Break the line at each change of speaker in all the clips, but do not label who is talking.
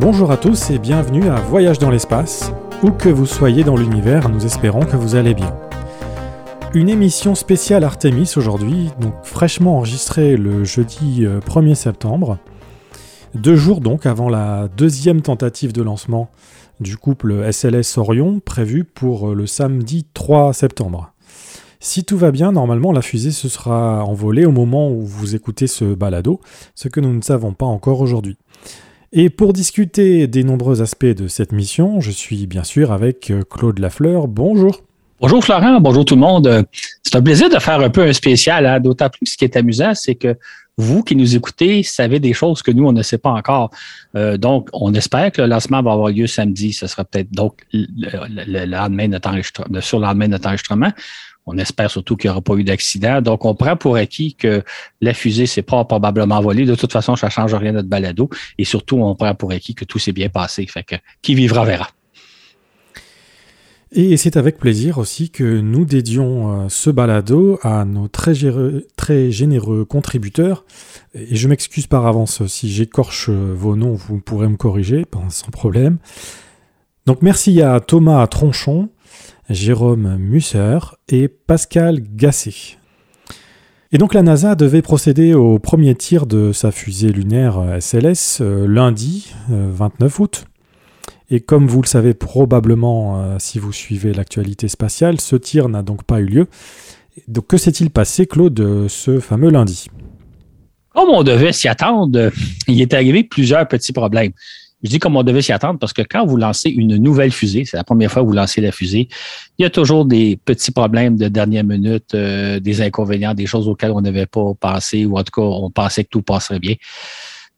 Bonjour à tous et bienvenue à Voyage dans l'espace. Où que vous soyez dans l'univers, nous espérons que vous allez bien. Une émission spéciale Artemis aujourd'hui, donc fraîchement enregistrée le jeudi 1er euh, septembre. Deux jours donc avant la deuxième tentative de lancement du couple SLS Orion prévue pour euh, le samedi 3 septembre. Si tout va bien, normalement la fusée se sera envolée au moment où vous écoutez ce balado, ce que nous ne savons pas encore aujourd'hui. Et pour discuter des nombreux aspects de cette mission, je suis bien sûr avec euh, Claude Lafleur. Bonjour.
Bonjour Florent, bonjour tout le monde. C'est un plaisir de faire un peu un spécial, hein. d'autant plus ce qui est amusant, c'est que vous qui nous écoutez savez des choses que nous, on ne sait pas encore. Euh, donc, on espère que le lancement va avoir lieu samedi. Ce sera peut-être donc le, de sur le lendemain de notre enregistrement. On espère surtout qu'il n'y aura pas eu d'accident. Donc, on prend pour acquis que la fusée s'est pas probablement volée. De toute façon, ça ne change rien notre balado. Et surtout, on prend pour acquis que tout s'est bien passé. Fait que qui vivra verra.
Et c'est avec plaisir aussi que nous dédions euh, ce balado à nos très, très généreux contributeurs. Et je m'excuse par avance si j'écorche vos noms, vous pourrez me corriger sans problème. Donc merci à Thomas Tronchon, Jérôme Musser et Pascal Gasset. Et donc la NASA devait procéder au premier tir de sa fusée lunaire SLS euh, lundi 29 euh, août. Et comme vous le savez probablement euh, si vous suivez l'actualité spatiale, ce tir n'a donc pas eu lieu. Donc que s'est-il passé, Claude, ce fameux lundi?
Comme on devait s'y attendre, il est arrivé plusieurs petits problèmes. Je dis comme on devait s'y attendre parce que quand vous lancez une nouvelle fusée, c'est la première fois que vous lancez la fusée, il y a toujours des petits problèmes de dernière minute, euh, des inconvénients, des choses auxquelles on n'avait pas pensé ou en tout cas, on pensait que tout passerait bien.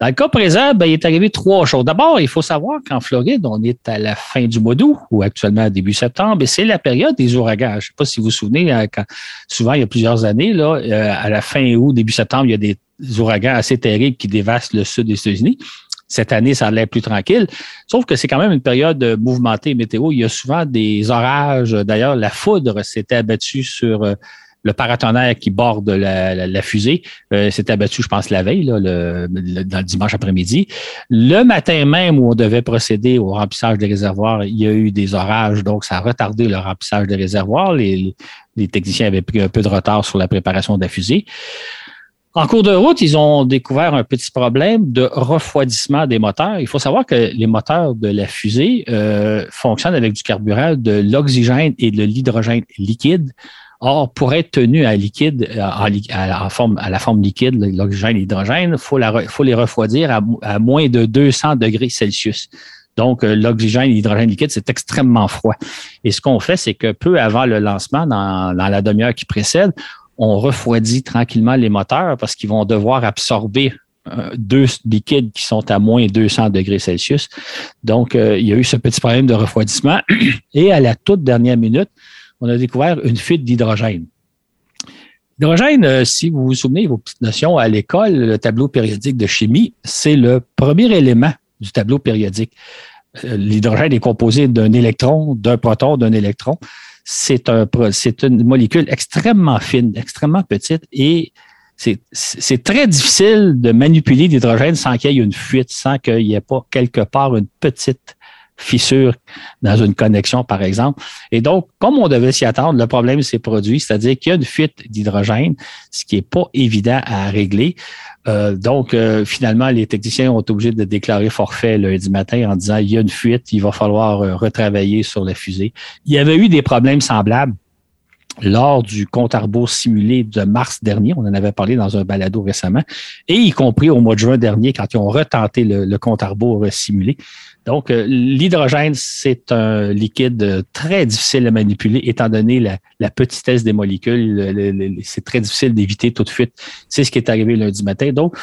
Dans le cas présent, ben, il est arrivé trois choses. D'abord, il faut savoir qu'en Floride, on est à la fin du mois d'août ou actuellement début septembre, et c'est la période des ouragans. Je ne sais pas si vous vous souvenez, hein, quand, souvent, il y a plusieurs années, là, euh, à la fin août, début septembre, il y a des ouragans assez terribles qui dévastent le sud des États-Unis. Cette année, ça allait plus tranquille. Sauf que c'est quand même une période mouvementée météo. Il y a souvent des orages. D'ailleurs, la foudre s'était abattue sur euh, le paratonnerre qui borde la, fusée. Euh, s'était abattu, je pense, la veille, dans le dimanche après-midi. Le matin même où on devait procéder au remplissage des réservoirs, il y a eu des orages, donc ça a retardé le remplissage des réservoirs. Les, les techniciens avaient pris un peu de retard sur la préparation de la fusée. En cours de route, ils ont découvert un petit problème de refroidissement des moteurs. Il faut savoir que les moteurs de la fusée euh, fonctionnent avec du carburant, de l'oxygène et de l'hydrogène liquide. Or, pour être tenu à liquide, à, la forme liquide, l'oxygène et l'hydrogène, il faut, les refroidir à, moins de 200 degrés Celsius. Donc, euh, l'oxygène et l'hydrogène liquide, c'est extrêmement froid. Et ce qu'on fait, c'est que peu avant le lancement, dans la demi-heure qui précède, on refroidit tranquillement les moteurs parce qu'ils vont devoir absorber euh, deux liquides qui sont à moins 200 degrés Celsius. Donc, euh, il y a eu ce petit problème de refroidissement. Et à la toute dernière minute, on a découvert une fuite d'hydrogène. L'hydrogène, euh, si vous vous souvenez, vos petites notions à l'école, le tableau périodique de chimie, c'est le premier élément du tableau périodique. L'hydrogène est composé d'un électron, d'un proton, d'un électron c'est un, une molécule extrêmement fine, extrêmement petite et c'est très difficile de manipuler l'hydrogène sans qu'il y ait une fuite, sans qu'il n'y ait pas quelque part une petite fissure dans une connexion, par exemple. Et donc, comme on devait s'y attendre, le problème s'est produit, c'est-à-dire qu'il y a une fuite d'hydrogène, ce qui n'est pas évident à régler. Euh, donc, euh, finalement, les techniciens ont été obligés de déclarer forfait lundi matin en disant il y a une fuite, il va falloir euh, retravailler sur la fusée. Il y avait eu des problèmes semblables lors du compte à simulé de mars dernier, on en avait parlé dans un balado récemment, et y compris au mois de juin dernier quand ils ont retenté le, compte à rebours simulé. Donc, euh, l'hydrogène, c'est un liquide très difficile à manipuler, étant donné la, petitesse des molécules. c'est très difficile d'éviter tout de suite. C'est ce qui est arrivé lundi matin. Donc,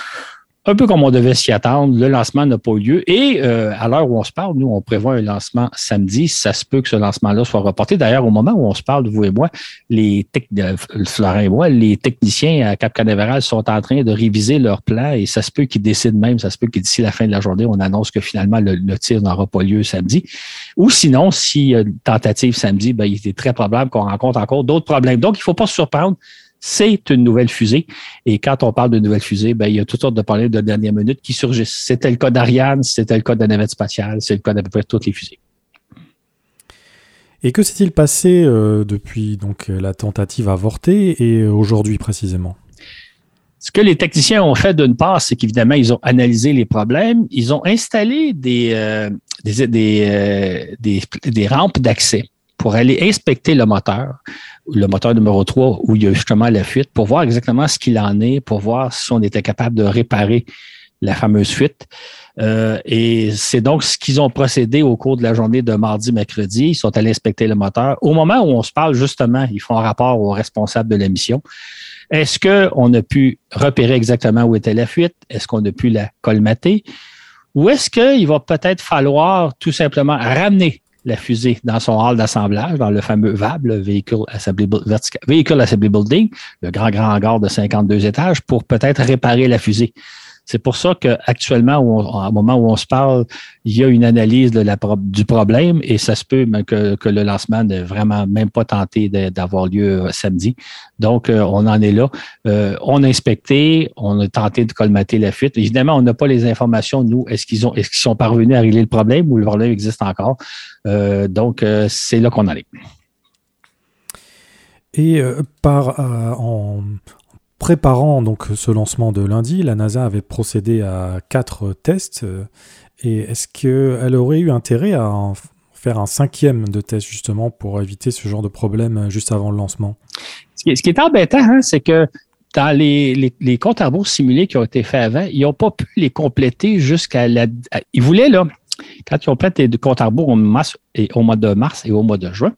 un peu comme on devait s'y attendre, le lancement n'a pas eu lieu. Et euh, à l'heure où on se parle, nous, on prévoit un lancement samedi. Ça se peut que ce lancement-là soit reporté. D'ailleurs, au moment où on se parle, vous et moi, les Florent et moi, les techniciens à Cap Canaveral sont en train de réviser leur plan et ça se peut qu'ils décident même, ça se peut que d'ici la fin de la journée, on annonce que finalement le, tir n'aura pas lieu samedi. Ou sinon, si y a une tentative samedi, ben, il est très probable qu'on rencontre encore d'autres problèmes. Donc, il ne faut pas se surprendre c'est une nouvelle fusée. Et quand on parle de nouvelle fusée, ben, il y a toutes sortes de problèmes de dernière minute qui surgissent. C'était le cas d'Ariane, c'était le cas de la navette spatiale, c'est le cas d'à peu près toutes les fusées.
Et que s'est-il passé euh, depuis donc la tentative avortée et aujourd'hui précisément?
Ce que les techniciens ont fait d'une part, c'est qu'évidemment, ils ont analysé les problèmes, ils ont installé des, euh, euh, des, des, rampes d'accès pour aller inspecter le moteur, le moteur numéro 3, où il y a justement la fuite, pour voir exactement ce qu'il en est, pour voir si on était capable de réparer la fameuse fuite. Euh, et c'est donc ce qu'ils ont procédé au cours de la journée de mardi, mercredi. Ils sont allés inspecter le moteur. Au moment où on se parle, justement, ils font un rapport au responsable de la mission. Est-ce qu'on a pu repérer exactement où était la fuite? Est-ce qu'on a pu la colmater? Ou est-ce qu'il va peut-être falloir tout simplement ramener la fusée dans son hall d'assemblage, dans le fameux VAB, le véhicule Assembly Building, le grand, grand hangar de 52 étages, pour peut-être réparer la fusée. C'est pour ça qu'actuellement, au moment où on se parle, il y a une analyse du problème et ça se peut que, que le lancement n'est vraiment même pas tenté d'avoir lieu euh, samedi. Donc, euh, on en est là. Euh, on a inspecté, on a tenté de colmater la fuite. Évidemment, on n'a pas les informations, nous, est-ce qu'ils ont est-ce qu'ils sont parvenus à régler le problème ou le problème existe encore? donc, c'est là qu'on en est.
Et par en, préparant donc ce lancement de lundi, la NASA avait procédé à quatre tests. Et est-ce qu'elle aurait eu intérêt à en faire un cinquième de test justement pour éviter ce genre de problème juste avant le lancement?
Ce qui est, embêtant, hein, c'est que dans les, les, comptes à simulés qui ont été faits avant, ils n'ont pas pu les compléter jusqu'à la. Ils voulaient, là, quand ils ont fait des comptes à rebours au, au mois de mars et au mois de juin,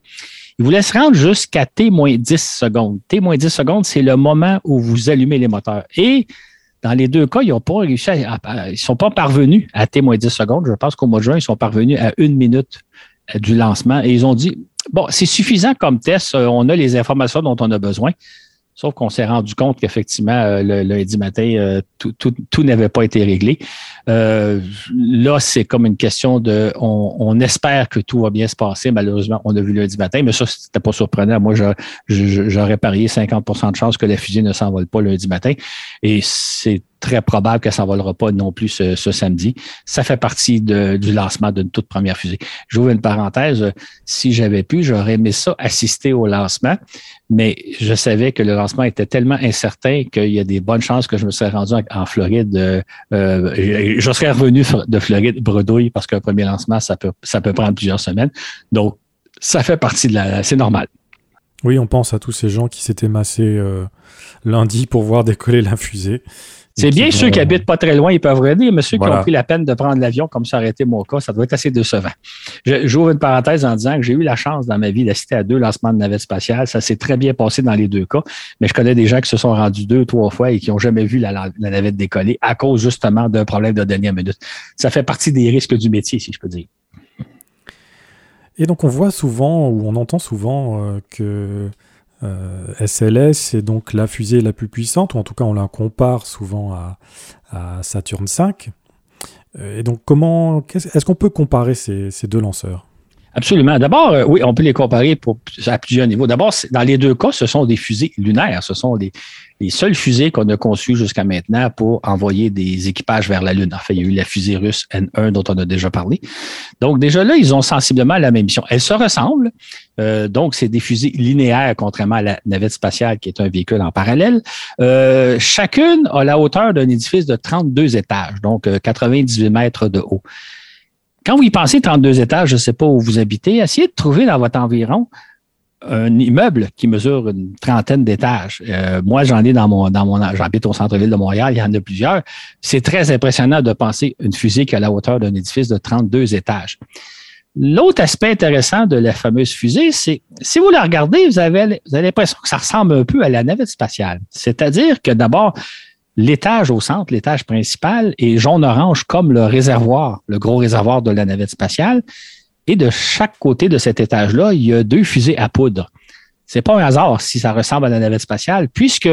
il vous laisse rendre jusqu'à T-10 secondes. T-10 secondes, c'est le moment où vous allumez les moteurs. Et dans les deux cas, ils n'ont pas réussi ils sont pas parvenus à T-10 secondes. Je pense qu'au mois de juin, ils sont parvenus à une minute euh, du lancement et ils ont dit, bon, c'est suffisant comme test, euh, on a les informations dont on a besoin. Sauf qu'on s'est rendu compte qu'effectivement, euh, le, lundi matin, euh, tout, n'avait pas été réglé. Euh, là, c'est comme une question de on, espère que tout va bien se passer. Malheureusement, on a vu lundi matin, mais ça, c'était pas surprenant. Moi, j'aurais parié 50% de chances que la fusée ne s'envole pas lundi matin. Et c'est très probable que ça volera pas non plus ce, samedi. Ça fait partie du lancement d'une toute première fusée. J'ouvre une parenthèse. Si j'avais pu, j'aurais aimé ça assister au lancement, mais je savais que le lancement était tellement incertain qu'il y a des bonnes chances que je me serais rendu en, Floride. Euh, je serais revenu de Floride bredouille parce qu'un premier lancement, ça peut, ça peut prendre plusieurs semaines. Donc, ça fait partie de la... C'est normal.
Oui, on pense à tous ces gens qui s'étaient massés euh, lundi pour voir décoller la fusée.
C'est bien ceux qui habitent pas très loin, ils peuvent regarder, mais ceux qui ont pris la peine de prendre l'avion, comme ça aurait été mon cas, ça doit être assez décevant. J'ouvre une parenthèse en disant que j'ai eu la chance dans ma vie d'assister à deux lancements de navettes spatiales. Ça s'est très bien passé dans les deux cas, mais je connais des gens qui se sont rendus deux, trois fois et qui n'ont jamais vu la, navette décoller à cause justement d'un problème de dernière minute. Ça fait partie des risques du métier, si je peux dire.
Et donc on voit souvent, ou on entend souvent euh, que SLS euh, est donc la fusée la plus puissante, ou en tout cas on la compare souvent à, Saturne V. Euh, et donc comment est-ce qu'on peut comparer ces, deux lanceurs?
Absolument. D'abord, euh, oui, on peut les comparer pour, à plusieurs niveaux. D'abord, dans les deux cas, ce sont des fusées lunaires. Ce sont des, les seules fusées qu'on a conçues jusqu'à maintenant pour envoyer des équipages vers la Lune. Enfin, il y a eu la fusée russe N1 dont on a déjà parlé. Donc, déjà là, ils ont sensiblement la même mission. Elles se ressemblent. Euh, donc, c'est des fusées linéaires, contrairement à la navette spatiale qui est un véhicule en parallèle. Euh, chacune a la hauteur d'un édifice de 32 étages, donc 98 euh, mètres de haut. Quand vous y pensez 32 étages, je ne sais pas où vous habitez, essayez de trouver dans votre environ un immeuble qui mesure une trentaine d'étages. Euh, moi, j'en ai dans mon, dans mon, j'habite au centre-ville de Montréal, il y en a plusieurs. C'est très impressionnant de penser une fusée qui a la hauteur d'un édifice de 32 étages. L'autre aspect intéressant de la fameuse fusée, c'est si vous la regardez, vous avez, vous avez l'impression que ça ressemble un peu à la navette spatiale. C'est-à-dire que d'abord, l'étage au centre, l'étage principal, est jaune-orange comme le réservoir, le gros réservoir de la navette spatiale. Et de chaque côté de cet étage-là, il y a deux fusées à poudre. C'est pas un hasard si ça ressemble à la navette spatiale, puisque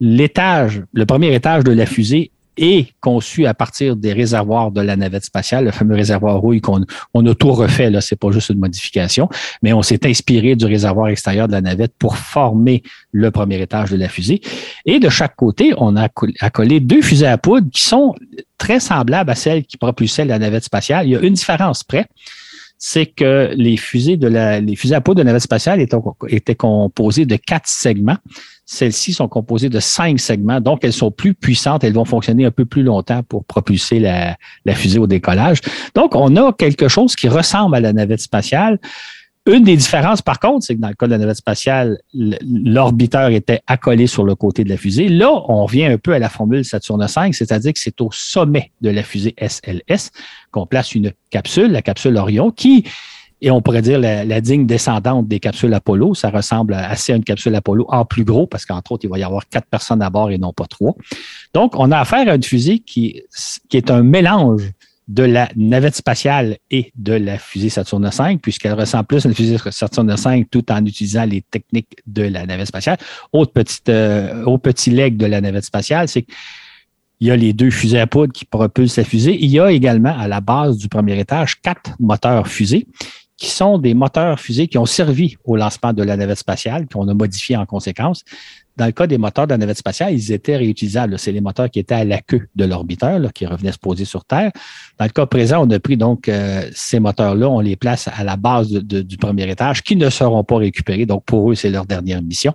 l'étage, le premier étage de la fusée est conçu à partir des réservoirs de la navette spatiale, le fameux réservoir rouille qu'on on a tout refait, là, c'est pas juste une modification, mais on s'est inspiré du réservoir extérieur de la navette pour former le premier étage de la fusée. Et de chaque côté, on a accolé deux fusées à poudre qui sont très semblables à celles qui propulsaient la navette spatiale. Il y a une différence près c'est que les fusées de la, les fusées à poudre de navette spatiale étaient, étaient composées de quatre segments. Celles-ci sont composées de cinq segments, donc elles sont plus puissantes, elles vont fonctionner un peu plus longtemps pour propulser la fusée au décollage. Donc, on a quelque chose qui ressemble à la navette spatiale, une des différences, par contre, c'est que dans le cas de la navette spatiale, l'orbiteur était accolé sur le côté de la fusée. Là, on revient un peu à la formule Saturne 5, c'est-à-dire que c'est au sommet de la fusée SLS qu'on place une capsule, la capsule Orion, qui et on pourrait dire la, digne descendante des capsules Apollo. Ça ressemble assez à une capsule Apollo en plus gros parce qu'entre autres, il va y avoir quatre personnes à bord et non pas trois. Donc, on a affaire à une fusée qui, qui est un mélange de la navette spatiale et de la fusée Saturne V, puisqu'elle ressemble plus à une fusée Saturne V tout en utilisant les techniques de la navette spatiale. Autre petite, euh, petit leg de la navette spatiale, c'est qu'il y a les deux fusées à poudre qui propulsent la fusée. Il y a également à la base du premier étage quatre moteurs fusées qui sont des moteurs fusées qui ont servi au lancement de la navette spatiale, qu'on a modifié en conséquence. Dans le cas des moteurs de la navette spatiale, ils étaient réutilisables. C'est les moteurs qui étaient à la queue de l'orbiteur, qui revenaient se poser sur Terre. Dans le cas présent, on a pris donc euh, ces moteurs-là, on les place à la base du premier étage, qui ne seront pas récupérés. Donc, pour eux, c'est leur dernière mission.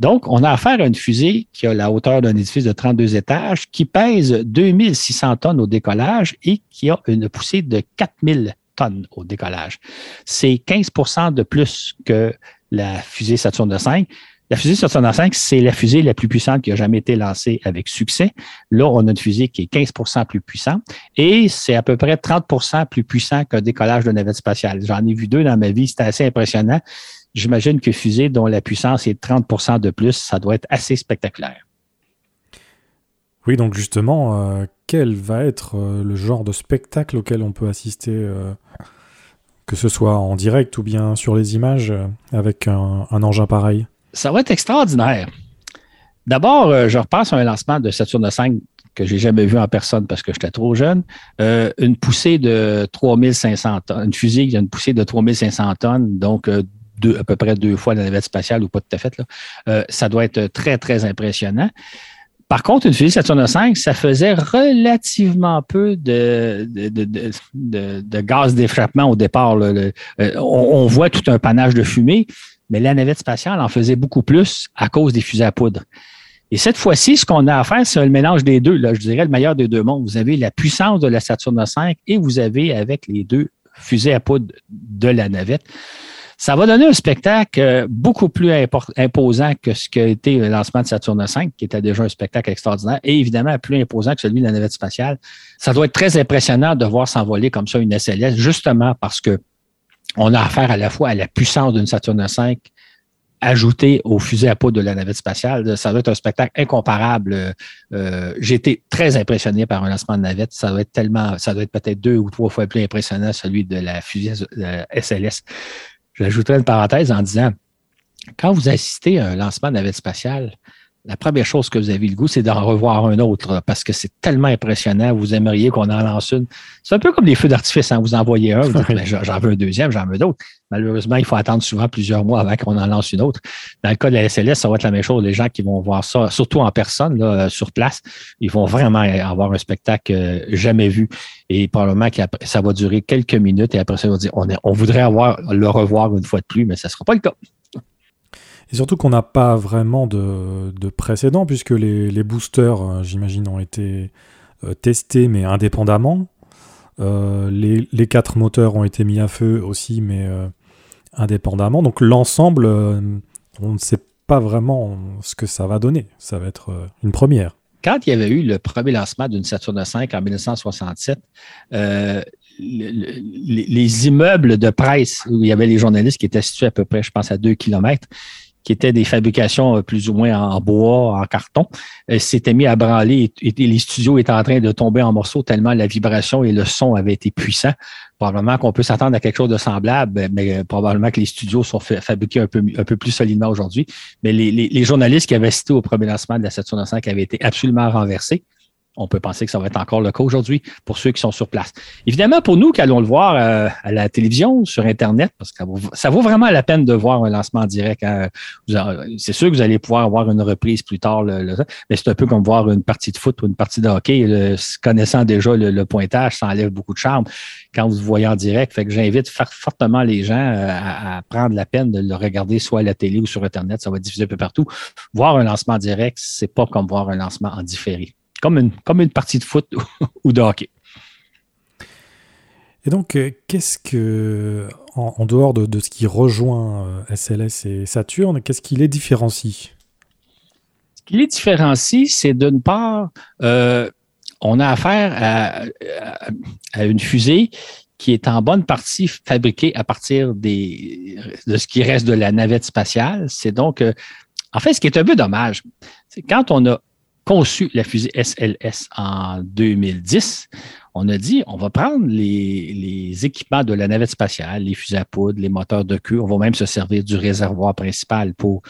Donc, on a affaire à une fusée qui a la hauteur d'un édifice de 32 étages, qui pèse 2600 tonnes au décollage et qui a une poussée de 4000 tonnes au décollage. C'est 15% de plus que la fusée Saturne V. La fusée Saturne V, c'est la fusée la plus puissante qui a jamais été lancée avec succès. Là, on a une fusée qui est 15% plus puissante et c'est à peu près 30% plus puissant qu'un décollage de navette spatiale. J'en ai vu deux dans ma vie, c'était assez impressionnant. J'imagine que fusée dont la puissance est 30% de plus, ça doit être assez spectaculaire.
Oui, donc justement, quel va être le genre de spectacle auquel on peut assister, que ce soit en direct ou bien sur les images, avec un engin pareil
ça va être extraordinaire. D'abord, euh, je repasse à un lancement de Saturne 5 que j'ai jamais vu en personne parce que j'étais trop jeune. Euh, une poussée de 3500 tonnes, une fusée qui a une poussée de 3500 tonnes, donc euh, à peu près deux fois la navette spatiale ou pas tout à fait. Ça doit être très, très impressionnant. Par contre, une fusée Saturne 5, ça faisait relativement peu de, gaz d'échappement au départ. on, voit tout un panache de fumée, mais la navette spatiale en faisait beaucoup plus à cause des fusées à poudre. Et cette fois-ci, ce qu'on a à faire, c'est le mélange des deux. Là, je dirais le meilleur des deux mondes. Vous avez la puissance de la Saturne V et vous avez avec les deux fusées à poudre de la navette. Ça va donner un spectacle euh, beaucoup plus imposant que ce qu'a été le lancement de Saturne V, qui était déjà un spectacle extraordinaire, et évidemment plus imposant que celui de la navette spatiale. Ça doit être très impressionnant de voir s'envoler comme ça une SLS, justement parce que on a affaire à la fois à la puissance d'une Saturne V ajoutée au fusil à poudre de la navette spatiale. Ça doit être un spectacle incomparable. Euh, j'ai été très impressionné par un lancement de navette. Ça doit être tellement, ça doit être peut-être deux ou trois fois plus impressionnant celui de la fusée SLS. J'ajouterai une parenthèse en disant, quand vous assistez à un lancement de navette spatiale, la première chose que vous avez le goût, c'est d'en revoir un autre parce que c'est tellement impressionnant. Vous aimeriez qu'on en lance une. C'est un peu comme les feux d'artifice. Hein. Vous envoyez un, vous dites, ben, j'en veux un deuxième, j'en veux d'autres. Malheureusement, il faut attendre souvent plusieurs mois avant qu'on en lance une autre. Dans le cas de la SLS, ça va être la même chose. Les gens qui vont voir ça, surtout en personne, là, sur place, ils vont vraiment avoir un spectacle euh, jamais vu. Et probablement que ça va durer quelques minutes et après ça, on va dire, on, on voudrait avoir le revoir une fois de plus, mais ça ne sera pas le cas.
Et surtout qu'on n'a pas vraiment de, de précédent, puisque les, boosters, euh, j'imagine, ont été euh, testés, mais indépendamment. Euh, les, quatre moteurs ont été mis à feu aussi, mais indépendamment. Donc l'ensemble, on ne sait pas vraiment ce que ça va donner. Ça va être une première.
Quand il y avait eu le premier lancement d'une Saturne V en 1967, les, immeubles de presse où il y avait les journalistes qui étaient situés à peu près, je pense, à deux kilomètres, qui étaient des fabrications euh, plus ou moins en bois, en carton, euh, s'était mis à branler et, les studios étaient en train de tomber en morceaux tellement la vibration et le son avaient été puissants. Probablement qu'on peut s'attendre à quelque chose de semblable, mais euh, probablement que les studios sont fabriqués un peu, plus solidement aujourd'hui. Mais les, journalistes qui avaient assisté au premier lancement de la Saturn V avaient été absolument renversés. On peut penser que ça va être encore le cas aujourd'hui pour ceux qui sont sur place. Évidemment, pour nous qui allons le voir euh, à la télévision, sur Internet, parce que ça vaut, vraiment la peine de voir un lancement direct. Hein. C'est sûr que vous allez pouvoir avoir une reprise plus tard, mais c'est un peu comme voir une partie de foot ou une partie de hockey. connaissant déjà le, pointage, ça enlève beaucoup de charme quand vous voyez en direct. Fait que j'invite fortement les gens euh, à, prendre la peine de le regarder soit à la télé ou sur Internet. Ça va diffuser un peu partout. Voir un lancement direct, c'est pas comme voir un lancement en différé comme une, comme une partie de foot ou de hockey.
Et donc, euh, qu'est-ce que, en, dehors de, ce qui rejoint SLS euh, et Saturne, qu'est-ce qui les différencie?
Ce qui les différencie, c'est d'une part, euh, on a affaire à, à, une fusée qui est en bonne partie fabriquée à partir des, de ce qui reste de la navette spatiale. C'est donc, en fait, ce qui est un peu dommage, c'est quand on a conçu la fusée SLS en 2010, on a dit on va prendre les, équipements de la navette spatiale, les fusées à poudre, les moteurs de queue, on va même se servir du réservoir principal pour,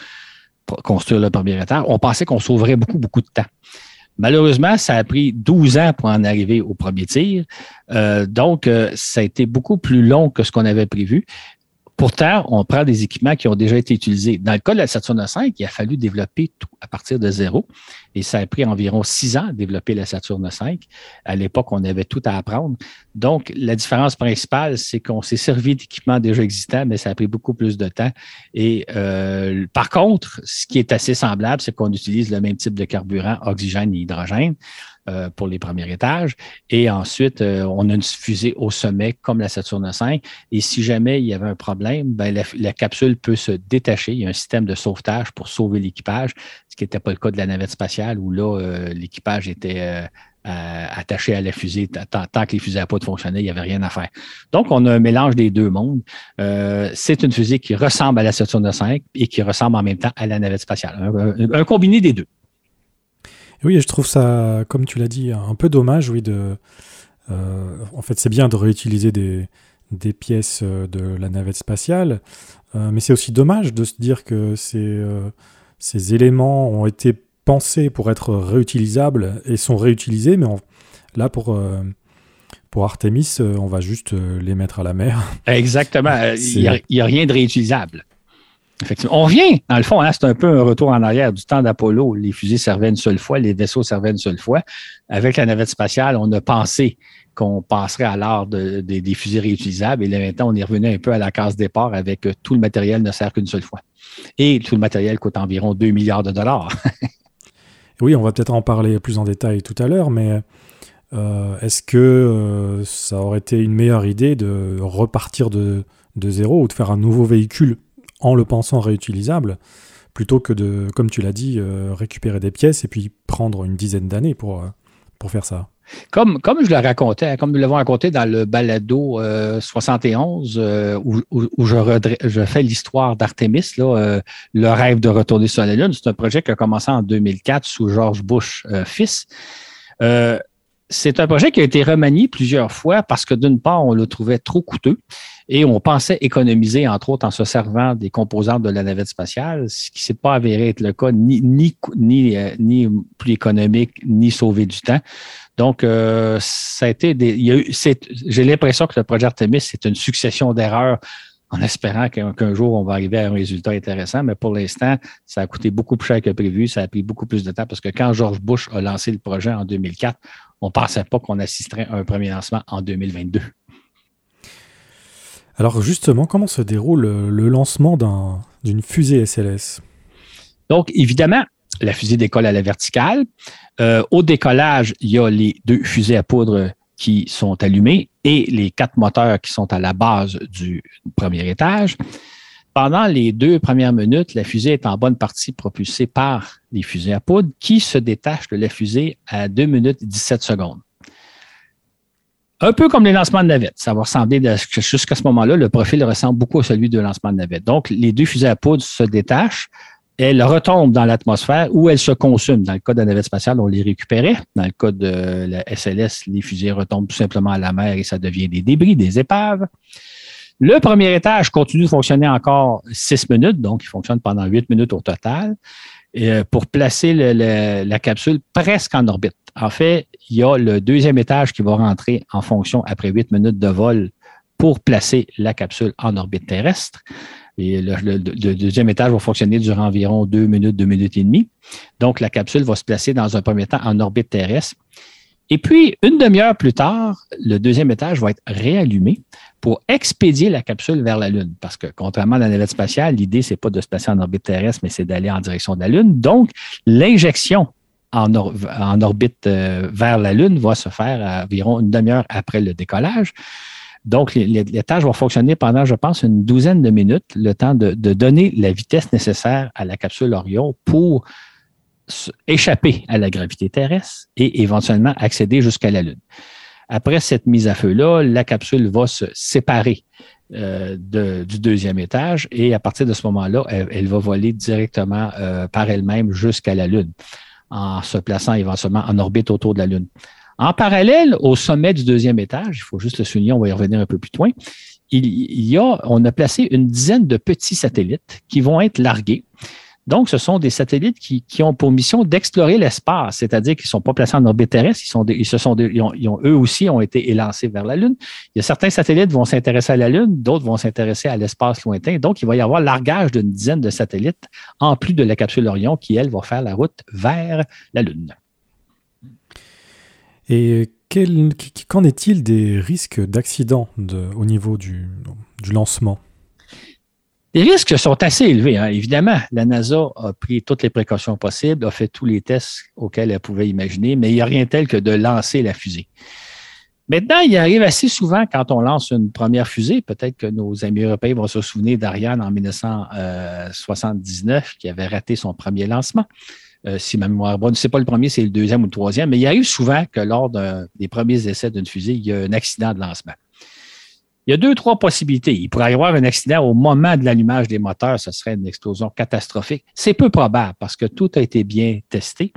construire le premier étage. On pensait qu'on sauverait beaucoup, beaucoup de temps. Malheureusement, ça a pris 12 ans pour en arriver au premier tir. Euh, donc, euh, ça a été beaucoup plus long que ce qu'on avait prévu. Pourtant, on prend des équipements qui ont déjà été utilisés. Dans le cas de la Saturne V, il a fallu développer tout à partir de zéro. Et ça a pris environ six ans à développer la Saturne V. À l'époque, on avait tout à apprendre. Donc, la différence principale, c'est qu'on s'est servi d'équipements déjà existants, mais ça a pris beaucoup plus de temps. Et euh, par contre, ce qui est assez semblable, c'est qu'on utilise le même type de carburant, oxygène et hydrogène. Euh, pour les premiers étages. Et ensuite, euh, on a une fusée au sommet comme la Saturne V. Et si jamais il y avait un problème, ben, la, capsule peut se détacher. Il y a un système de sauvetage pour sauver l'équipage, ce qui n'était pas le cas de la navette spatiale où là, euh, l'équipage était attaché à la fusée. Tant, que les fusées à pas fonctionnaient, il n'y avait rien à faire. Donc, on a un mélange des deux mondes. c'est une fusée qui ressemble à la Saturne V et qui ressemble en même temps à la navette spatiale. un combiné des deux.
Oui, je trouve ça, comme tu l'as dit, un peu dommage, oui, de. Euh, en fait, c'est bien de réutiliser des, des, pièces euh, de la navette spatiale, euh, mais c'est aussi dommage de se dire que ces, ces éléments ont été pensés pour être réutilisables et sont réutilisés, mais là, pour, pour Artemis, on va juste les mettre à la mer.
Exactement. Il n'y a, rien de réutilisable. Effectivement. On revient, dans le fond, hein, c'est un peu un retour en arrière du temps d'Apollo. Les fusées servaient une seule fois, les vaisseaux servaient une seule fois. Avec la navette spatiale, on a pensé qu'on passerait à l'art des fusées réutilisables. Et là, maintenant, on est revenu un peu à la case départ avec euh, tout le matériel ne sert qu'une seule fois. Et tout le matériel coûte environ 2 milliards de dollars.
oui, on va peut-être en parler plus en détail tout à l'heure, mais euh, est-ce que euh, ça aurait été une meilleure idée de repartir de zéro ou de faire un nouveau véhicule en le pensant réutilisable, plutôt que de, comme tu l'as dit, euh, récupérer des pièces et puis prendre une dizaine d'années pour, euh, faire ça.
Comme, je le racontais, comme nous l'avons raconté dans le balado 71, euh, où, où, je, je, fais l'histoire d'Artemis, le rêve de retourner sur la Lune. C'est un projet qui a commencé en 2004 sous George Bush fils. c'est un projet qui a été remanié plusieurs fois parce que d'une part, on le trouvait trop coûteux et on pensait économiser, entre autres, en se servant des composantes de la navette spatiale, ce qui ne s'est pas avéré être le cas, ni, ni, ni, euh, plus économique, ni sauver du temps. Donc, euh, ça a été des, j'ai l'impression que le projet Artemis, c'est une succession d'erreurs en espérant qu'un jour, on va arriver à un résultat intéressant. Mais pour l'instant, ça a coûté beaucoup plus cher que prévu. Ça a pris beaucoup plus de temps parce que quand George Bush a lancé le projet en 2004, on ne pensait pas qu'on assisterait à un premier lancement en 2022.
Alors justement, comment se déroule le lancement d'une fusée SLS
Donc évidemment, la fusée décolle à la verticale. Euh, au décollage, il y a les deux fusées à poudre qui sont allumées et les quatre moteurs qui sont à la base du premier étage. Pendant les deux premières minutes, la fusée est en bonne partie propulsée par les fusées à poudre qui se détachent de la fusée à 2 minutes 17 secondes. Un peu comme les lancements de navettes. Ça va ressembler, jusqu'à ce moment-là, le profil ressemble beaucoup à celui de lancement de navette. Donc, les deux fusées à poudre se détachent, elles retombent dans l'atmosphère ou elles se consument. Dans le cas de la navette spatiale, on les récupérait. Dans le cas de la SLS, les fusées retombent tout simplement à la mer et ça devient des débris, des épaves. Le premier étage continue de fonctionner encore six minutes, donc il fonctionne pendant huit minutes au total. Pour placer la capsule presque en orbite. En fait, il y a le deuxième étage qui va rentrer en fonction après huit minutes de vol pour placer la capsule en orbite terrestre. Et le, deuxième étage va fonctionner durant environ deux minutes, deux minutes et demie. Donc, la capsule va se placer dans un premier temps en orbite terrestre. Et puis, une demi-heure plus tard, le deuxième étage va être réallumé pour expédier la capsule vers la Lune. Parce que, contrairement à la spatiale, l'idée, c'est pas de se placer en orbite terrestre, mais c'est d'aller en direction de la Lune. Donc, l'injection en, en, orbite euh, vers la Lune va se faire environ une demi-heure après le décollage. Donc, les, tâches vont fonctionner pendant, je pense, une douzaine de minutes, le temps de, donner la vitesse nécessaire à la capsule Orion pour échapper à la gravité terrestre et éventuellement accéder jusqu'à la Lune. Après cette mise à feu-là, la capsule va se séparer euh, du deuxième étage et à partir de ce moment-là, elle, va voler directement euh, par elle-même jusqu'à la Lune en se plaçant éventuellement en orbite autour de la Lune. En parallèle, au sommet du deuxième étage, il faut juste le souligner, on va y revenir un peu plus loin, il, y a, on a placé une dizaine de petits satellites qui vont être largués. Donc, ce sont des satellites qui, ont pour mission d'explorer l'espace, c'est-à-dire qu'ils ne sont pas placés en orbite terrestre, ils, eux aussi ont été élancés vers la Lune. Il y a certains satellites vont s'intéresser à la Lune, d'autres vont s'intéresser à l'espace lointain. Donc, il va y avoir largage d'une dizaine de satellites, en plus de la capsule Orion, qui, elle, va faire la route vers la Lune.
Et qu'en est-il des risques d'accident au niveau du, lancement?
Les risques sont assez élevés. Hein. Évidemment, la NASA a pris toutes les précautions possibles, a fait tous les tests auxquels elle pouvait imaginer, mais il n'y a rien tel que de lancer la fusée. Maintenant, il arrive assez souvent quand on lance une première fusée, peut-être que nos amis européens vont se souvenir d'Ariane en 1979 qui avait raté son premier lancement. Euh, si ma mémoire bonne, c'est pas le premier, c'est le deuxième ou le troisième, mais il arrive souvent que lors des premiers essais d'une fusée, il y a un accident de lancement. Il y a deux, trois possibilités. Il pourrait y avoir un accident au moment de l'allumage des moteurs, ce serait une explosion catastrophique. C'est peu probable parce que tout a été bien testé.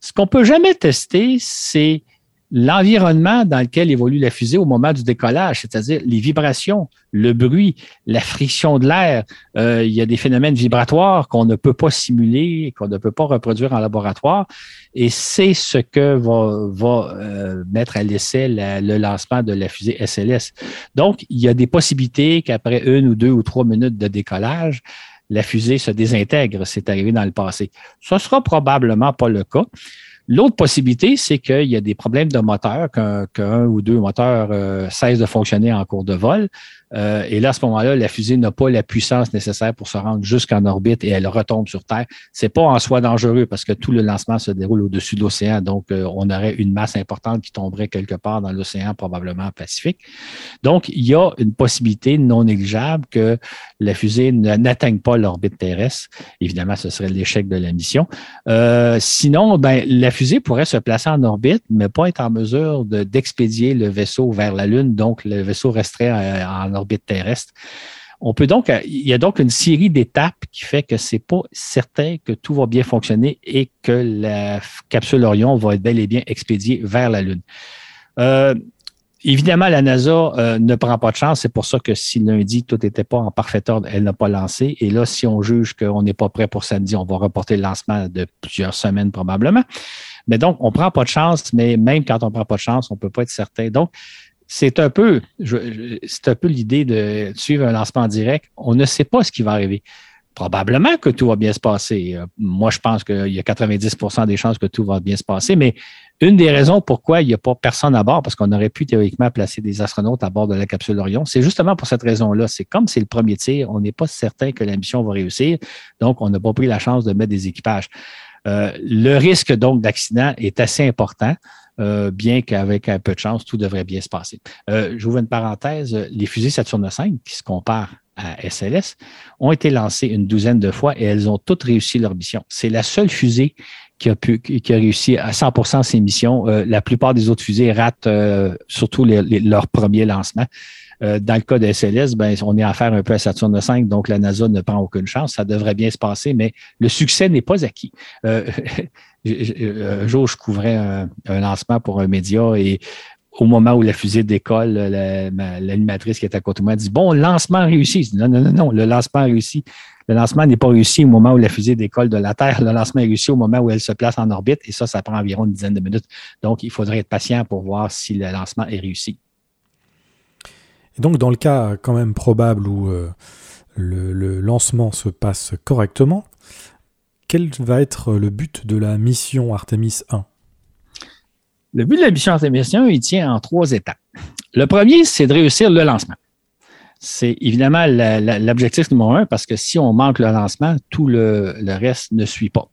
Ce qu'on peut jamais tester, c'est l'environnement dans lequel évolue la fusée au moment du décollage, c'est-à-dire les vibrations, le bruit, la friction de l'air. Euh, il y a des phénomènes vibratoires qu'on ne peut pas simuler, qu'on ne peut pas reproduire en laboratoire. Et c'est ce que va, va euh, mettre à l'essai le lancement de la fusée SLS. Donc, il y a des possibilités qu'après une ou deux ou trois minutes de décollage, la fusée se désintègre. C'est arrivé dans le passé. Ce sera probablement pas le cas. L'autre possibilité, c'est qu'il y a des problèmes de moteur, qu'un ou deux moteurs euh, cessent de fonctionner en cours de vol. Euh, et là, à ce moment-là, la fusée n'a pas la puissance nécessaire pour se rendre jusqu'en orbite et elle retombe sur Terre. C'est pas en soi dangereux parce que tout le lancement se déroule au-dessus de l'océan. Donc, euh, on aurait une masse importante qui tomberait quelque part dans l'océan, probablement Pacifique. Donc, il y a une possibilité non négligeable que la fusée n'atteigne pas l'orbite terrestre. Évidemment, ce serait l'échec de la mission. Euh, sinon, ben, la fusée pourrait se placer en orbite, mais pas être en mesure d'expédier le vaisseau vers la Lune. Donc, le vaisseau resterait en orbite terrestre. On peut donc, il y a donc une série d'étapes qui fait que c'est pas certain que tout va bien fonctionner et que la capsule Orion va être bel et bien expédiée vers la Lune. Euh, évidemment, la NASA euh, ne prend pas de chance. C'est pour ça que si lundi, tout n'était pas en parfait ordre, elle n'a pas lancé. Et là, si on juge qu'on n'est pas prêt pour samedi, on va reporter le lancement de plusieurs semaines probablement. Mais donc, on ne prend pas de chance, mais même quand on ne prend pas de chance, on ne peut pas être certain. Donc, c'est un peu, peu l'idée de suivre un lancement direct. On ne sait pas ce qui va arriver. Probablement que tout va bien se passer. Euh, moi, je pense qu'il y a 90% des chances que tout va bien se passer, mais une des raisons pourquoi il n'y a pas personne à bord, parce qu'on aurait pu théoriquement placer des astronautes à bord de la capsule Orion, c'est justement pour cette raison-là. C'est comme c'est le premier tir, on n'est pas certain que la mission va réussir, donc on n'a pas pris la chance de mettre des équipages. Euh, le risque donc d'accident est assez important. Euh, bien qu'avec un peu de chance, tout devrait bien se passer. Euh, J'ouvre une parenthèse, les fusées Saturne V, qui se comparent à SLS, ont été lancées une douzaine de fois et elles ont toutes réussi leur mission. C'est la seule fusée qui a, pu, qui a réussi à 100% ses missions. Euh, la plupart des autres fusées ratent euh, surtout leur premier lancement. Euh, dans le cas de SLS, ben, on est à faire un peu à Saturne 5, donc la NASA ne prend aucune chance. Ça devrait bien se passer, mais le succès n'est pas acquis. Euh, un jour, je couvrais un, lancement pour un média et au moment où la fusée décolle, l'animatrice qui est à côté de moi dit Bon, lancement réussi. non, non, non, non, le lancement réussi. Le lancement n'est pas réussi au moment où la fusée décolle de la Terre. Le lancement est réussi au moment où elle se place en orbite et ça, ça prend environ une dizaine de minutes. Donc, il faudrait être patient pour voir si le lancement est réussi.
Et donc, dans le cas quand même probable où euh, le, lancement se passe correctement, quel va être le but de la mission Artemis 1
Le but de la mission Artemis 1, il tient en trois étapes. Le premier, c'est de réussir le lancement. C'est évidemment l'objectif numéro un parce que si on manque le lancement, tout le, reste ne suit pas.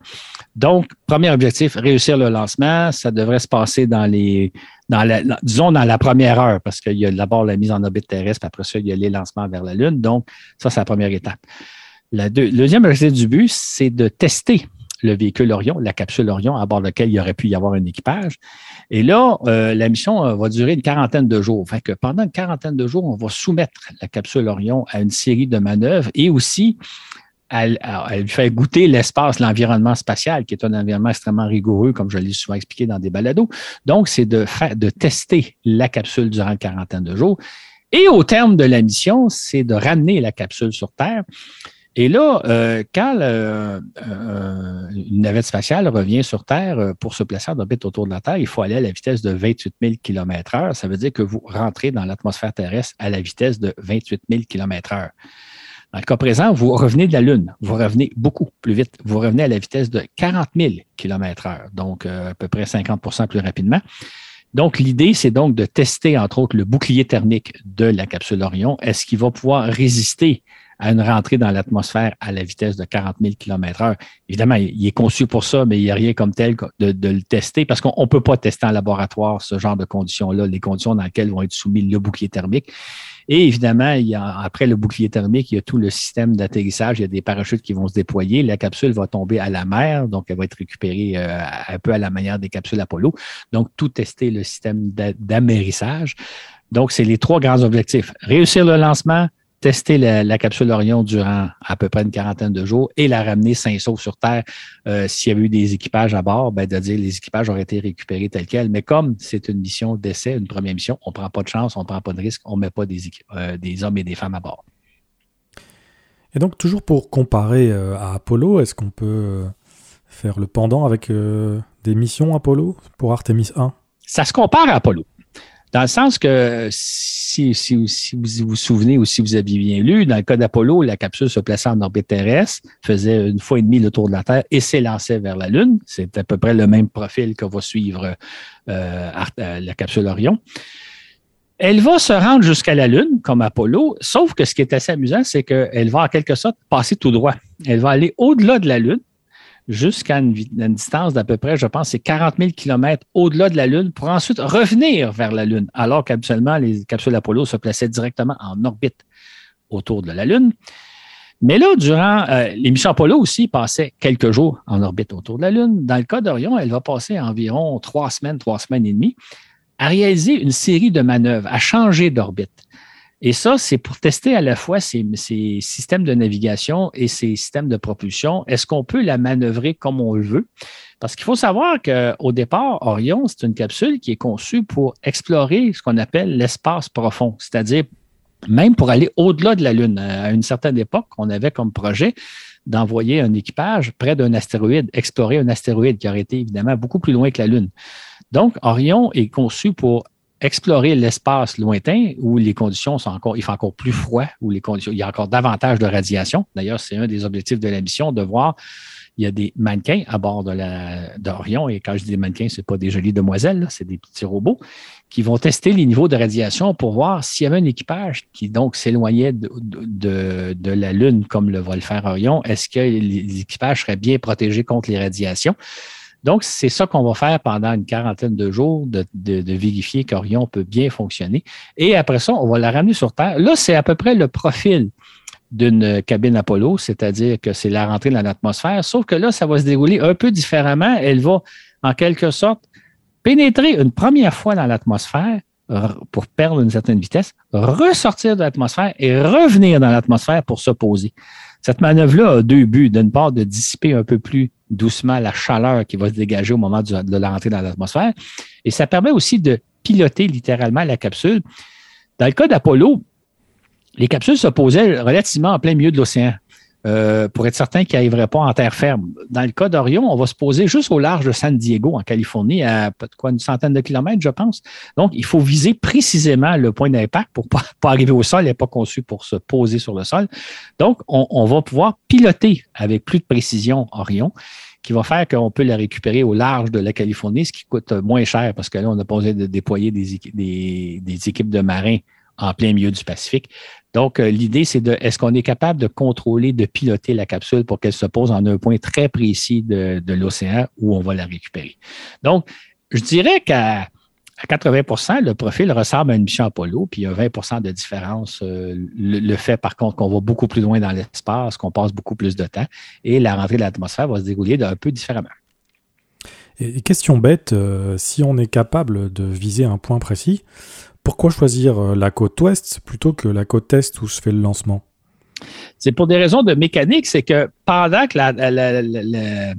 Donc, premier objectif, réussir le lancement. Ça devrait se passer dans les, la, disons, dans la première heure parce qu'il y a d'abord la mise en orbite terrestre, puis après ça, il y a les lancements vers la Lune. Donc, ça, c'est la première étape. Le deuxième objectif du but, c'est de tester le véhicule Orion, la capsule Orion, à bord de laquelle il aurait pu y avoir un équipage. Et là, euh, la mission euh, va durer une quarantaine de jours. Pendant une quarantaine de jours, on va soumettre la capsule Orion à une série de manœuvres et aussi elle, elle fait goûter l'espace, l'environnement spatial, qui est un environnement extrêmement rigoureux, comme je l'ai souvent expliqué dans des balados. Donc, c'est de de tester la capsule durant une quarantaine de jours. Et au terme de la mission, c'est de ramener la capsule sur Terre. Et là, euh, quand euh, une navette spatiale revient sur Terre euh, pour se placer en orbite autour de la Terre, il faut aller à la vitesse de 28 000 km/h. Ça veut dire que vous rentrez dans l'atmosphère terrestre à la vitesse de 28 000 km/h. Dans le cas présent, vous revenez de la Lune. Vous revenez beaucoup plus vite. Vous revenez à la vitesse de 40 000 km/h, donc à peu près 50% plus rapidement. Donc, l'idée, c'est donc de tester, entre autres, le bouclier thermique de la capsule Orion. Est-ce qu'il va pouvoir résister à une rentrée dans l'atmosphère à la vitesse de 40 000 km/h. Évidemment, il est conçu pour ça, mais il n'y a rien comme tel de, le tester parce qu'on ne peut pas tester en laboratoire ce genre de conditions-là, les conditions dans lesquelles vont être soumis le bouclier thermique. Et évidemment, il y a, après le bouclier thermique, il y a tout le système d'atterrissage. Il y a des parachutes qui vont se déployer. La capsule va tomber à la mer, donc elle va être récupérée euh, un peu à la manière des capsules Apollo. Donc, tout tester le système d'amérissage. Donc, c'est les trois grands objectifs. Réussir le lancement, tester la, capsule Orion durant à peu près une quarantaine de jours et la ramener sain sauf sur Terre. Euh, s'il y avait eu des équipages à bord, ben, de dire les équipages auraient été récupérés tels quels. Mais comme c'est une mission d'essai, une première mission, on ne prend pas de chance, on ne prend pas de risque, on ne met pas des, euh, des hommes et des femmes à bord.
Et donc, toujours pour comparer euh, à Apollo, est-ce qu'on peut faire le pendant avec des missions Apollo pour Artemis 1
Ça se compare à Apollo. Dans le sens que si, vous vous souvenez ou si vous aviez bien lu, dans le cas d'Apollo, la capsule se plaçait en orbite terrestre, faisait une fois et demie le tour de la Terre et s'élançait vers la Lune. C'est à peu près le même profil que va suivre euh, euh, la capsule Orion. Elle va se rendre jusqu'à la Lune, comme Apollo, sauf que ce qui est assez amusant, c'est qu'elle va en quelque sorte passer tout droit. Elle va aller au-delà de la Lune, jusqu'à une, distance d'à peu près, je pense, c'est 40 000 km au-delà de la Lune pour ensuite revenir vers la Lune, alors qu'habituellement, les capsules Apollo se plaçaient directement en orbite autour de la Lune. Mais là, durant euh, les missions Apollo aussi, passaient quelques jours en orbite autour de la Lune. Dans le cas d'Orion, elle va passer environ trois semaines, trois semaines et demie à réaliser une série de manœuvres, à changer d'orbite. Et ça, c'est pour tester à la fois ces, systèmes de navigation et ces systèmes de propulsion. Est-ce qu'on peut la manœuvrer comme on le veut? Parce qu'il faut savoir qu'au départ, Orion, c'est une capsule qui est conçue pour explorer ce qu'on appelle l'espace profond, c'est-à-dire même pour aller au-delà de la Lune. À une certaine époque, on avait comme projet d'envoyer un équipage près d'un astéroïde, explorer un astéroïde qui aurait été évidemment beaucoup plus loin que la Lune. Donc, Orion est conçu pour explorer l'espace lointain où les conditions sont encore, il fait encore plus froid, où les conditions, il y a encore davantage de radiation. D'ailleurs, c'est un des objectifs de la mission de voir il y a des mannequins à bord de d'Orion, et quand je dis des mannequins, ce pas des jolies demoiselles, c'est des petits robots qui vont tester les niveaux de radiation pour voir s'il y avait un équipage qui donc s'éloignait de, la Lune comme le va le faire Orion, est-ce que les équipages seraient bien protégés contre les radiations? Donc, c'est ça qu'on va faire pendant une quarantaine de jours, de, vérifier qu'Orion peut bien fonctionner. Et après ça, on va la ramener sur Terre. Là, c'est à peu près le profil d'une cabine Apollo, c'est-à-dire que c'est la rentrée dans l'atmosphère, sauf que là, ça va se dérouler un peu différemment. Elle va, en quelque sorte, pénétrer une première fois dans l'atmosphère pour perdre une certaine vitesse, ressortir de l'atmosphère et revenir dans l'atmosphère pour se poser. Cette manœuvre-là a deux buts. D'une part, de dissiper un peu plus doucement la chaleur qui va se dégager au moment de la rentrée dans l'atmosphère. Et ça permet aussi de piloter littéralement la capsule. Dans le cas d'Apollo, les capsules se posaient relativement en plein milieu de l'océan. Euh, pour être certain qu'ils n'arriveraient pas en terre ferme. Dans le cas d'Orion, on va se poser juste au large de San Diego, en Californie, à quoi, une centaine de kilomètres, je pense. Donc, il faut viser précisément le point d'impact pour pas, pas arriver au sol. Il n'est pas conçu pour se poser sur le sol. Donc, on, on va pouvoir piloter avec plus de précision Orion qui va faire qu'on peut la récupérer au large de la Californie, ce qui coûte moins cher parce que là, on a pas besoin de déployer des équipes de marins en plein milieu du Pacifique. Donc, euh, l'idée, c'est de est-ce qu'on est capable de contrôler, de piloter la capsule pour qu'elle se pose en un point très précis de, l'océan où on va la récupérer? Donc, je dirais qu'à 80% le profil ressemble à une mission Apollo, puis il y a 20% de différence. Euh, le, fait, par contre, qu'on va beaucoup plus loin dans l'espace, qu'on passe beaucoup plus de temps, et la rentrée de l'atmosphère va se dérouler d'un peu différemment.
Et question bête, euh, si on est capable de viser un point précis, pourquoi choisir euh, la côte ouest plutôt que la côte est où se fait le lancement?
C'est pour des raisons de mécanique, c'est que pendant que la,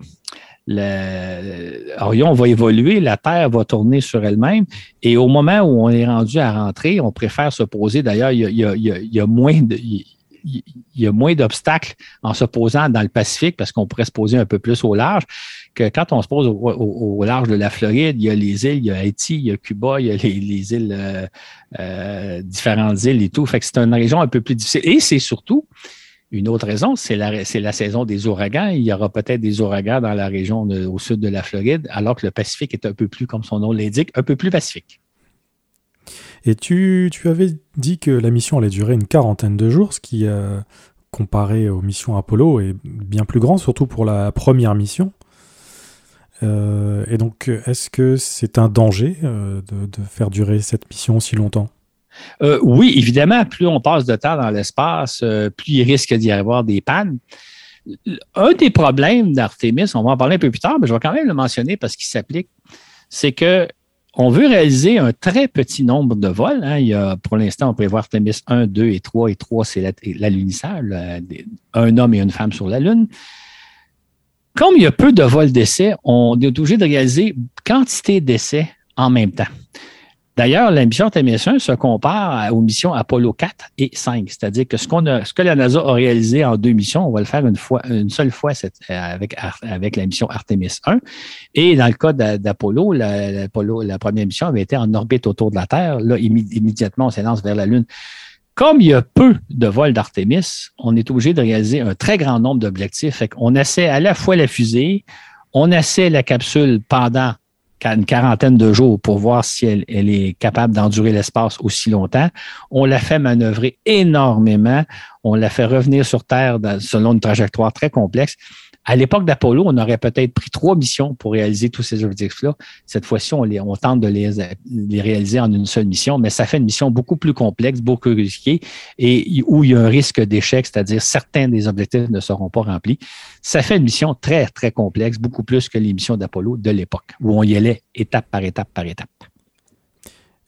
Orion va évoluer, la Terre va tourner sur elle-même. Et au moment où on est rendu à rentrer, on préfère se poser. D'ailleurs, il, y a, moins de. Il y a moins d'obstacles en se posant dans le Pacifique parce qu'on pourrait se poser un peu plus au large que quand on se pose au, large de la Floride, il y a les îles, il y a Haïti, il y a Cuba, il y a les, îles, euh, euh, différentes îles et tout. Fait que c'est une région un peu plus difficile. Et c'est surtout une autre raison, c'est la, la saison des ouragans. Il y aura peut-être des ouragans dans la région au sud de la Floride, alors que le Pacifique est un peu plus, comme son nom l'indique, un peu plus pacifique.
Et tu, tu, avais dit que la mission allait durer une quarantaine de jours, ce qui, euh, comparé aux missions Apollo, est bien plus grand, surtout pour la première mission. Euh, et donc, est-ce que c'est un danger euh, de, faire durer cette mission aussi longtemps?
Oui, évidemment, plus on passe de temps dans l'espace, plus il risque d'y avoir des pannes. Un des problèmes d'Artemis, on va en parler un peu plus tard, mais je vais quand même le mentionner parce qu'il s'applique, c'est que on veut réaliser un très petit nombre de vols. Hein. Il y a, pour l'instant, on prévoit Artemis 1, 2 et 3. Et 3, c'est l'alunissage, un homme et une femme sur la Lune. Comme il y a peu de vols d'essai, on est obligé de réaliser quantité d'essais en même temps. D'ailleurs, la mission Artemis 1 se compare aux missions Apollo 4 et 5, c'est-à-dire que ce, que la NASA a réalisé en deux missions, on va le faire une fois, une seule fois avec, avec la mission Artemis 1. Et dans le cas d'Apollo, la, la première mission avait été en orbite autour de la Terre. Là, immédiatement, on s'élance vers la Lune. Comme il y a peu de vols d'Artemis, on est obligé de réaliser un très grand nombre d'objectifs. On essaie à la fois la fusée, on essaie la capsule pendant une quarantaine de jours pour voir si elle, est capable d'endurer l'espace aussi longtemps. On la fait manœuvrer énormément. On la fait revenir sur Terre selon une trajectoire très complexe. À l'époque d'Apollo, on aurait peut-être pris trois missions pour réaliser tous ces objectifs-là. Cette fois-ci, on, tente de les, réaliser en une seule mission, mais ça fait une mission beaucoup plus complexe, beaucoup plus risquée et où il y a un risque d'échec, c'est-à-dire certains des objectifs ne seront pas remplis. Ça fait une mission très, très complexe, beaucoup plus que les missions d'Apollo de l'époque, où on y allait étape par étape par étape.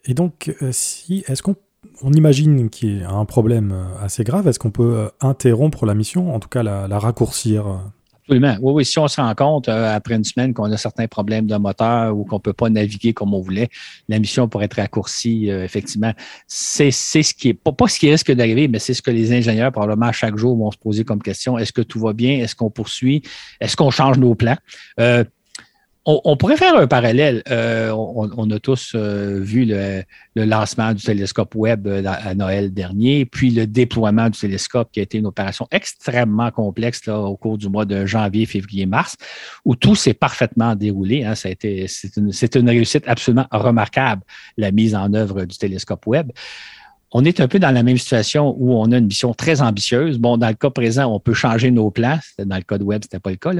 Et donc, euh, si, est-ce qu'on on imagine qu'il y a un problème euh, assez grave. Est-ce qu'on peut euh, interrompre la mission, en tout cas la raccourcir
Absolument. Oui, oui. Si on se rend compte euh, après une semaine qu'on a certains problèmes de moteur ou qu'on ne peut pas naviguer comme on voulait, la mission pourrait être raccourcie, euh, effectivement. C'est ce qui est, pas, pas ce qui risque d'arriver, mais c'est ce que les ingénieurs, probablement, chaque jour vont se poser comme question. Est-ce que tout va bien? Est-ce qu'on poursuit? Est-ce qu'on change nos plans? Euh, on, pourrait faire un parallèle. Euh, on, a tous euh, vu le, lancement du télescope Webb euh, à Noël dernier, puis le déploiement du télescope qui a été une opération extrêmement complexe au cours du mois de janvier, février, mars, où tout s'est parfaitement déroulé. Hein. Ça a été, c'est une, une réussite absolument remarquable, la mise en œuvre du télescope Webb on est un peu dans la même situation où on a une mission très ambitieuse. Bon, dans le cas présent, on peut changer nos plans. Dans le cas de web, ce n'était pas le cas.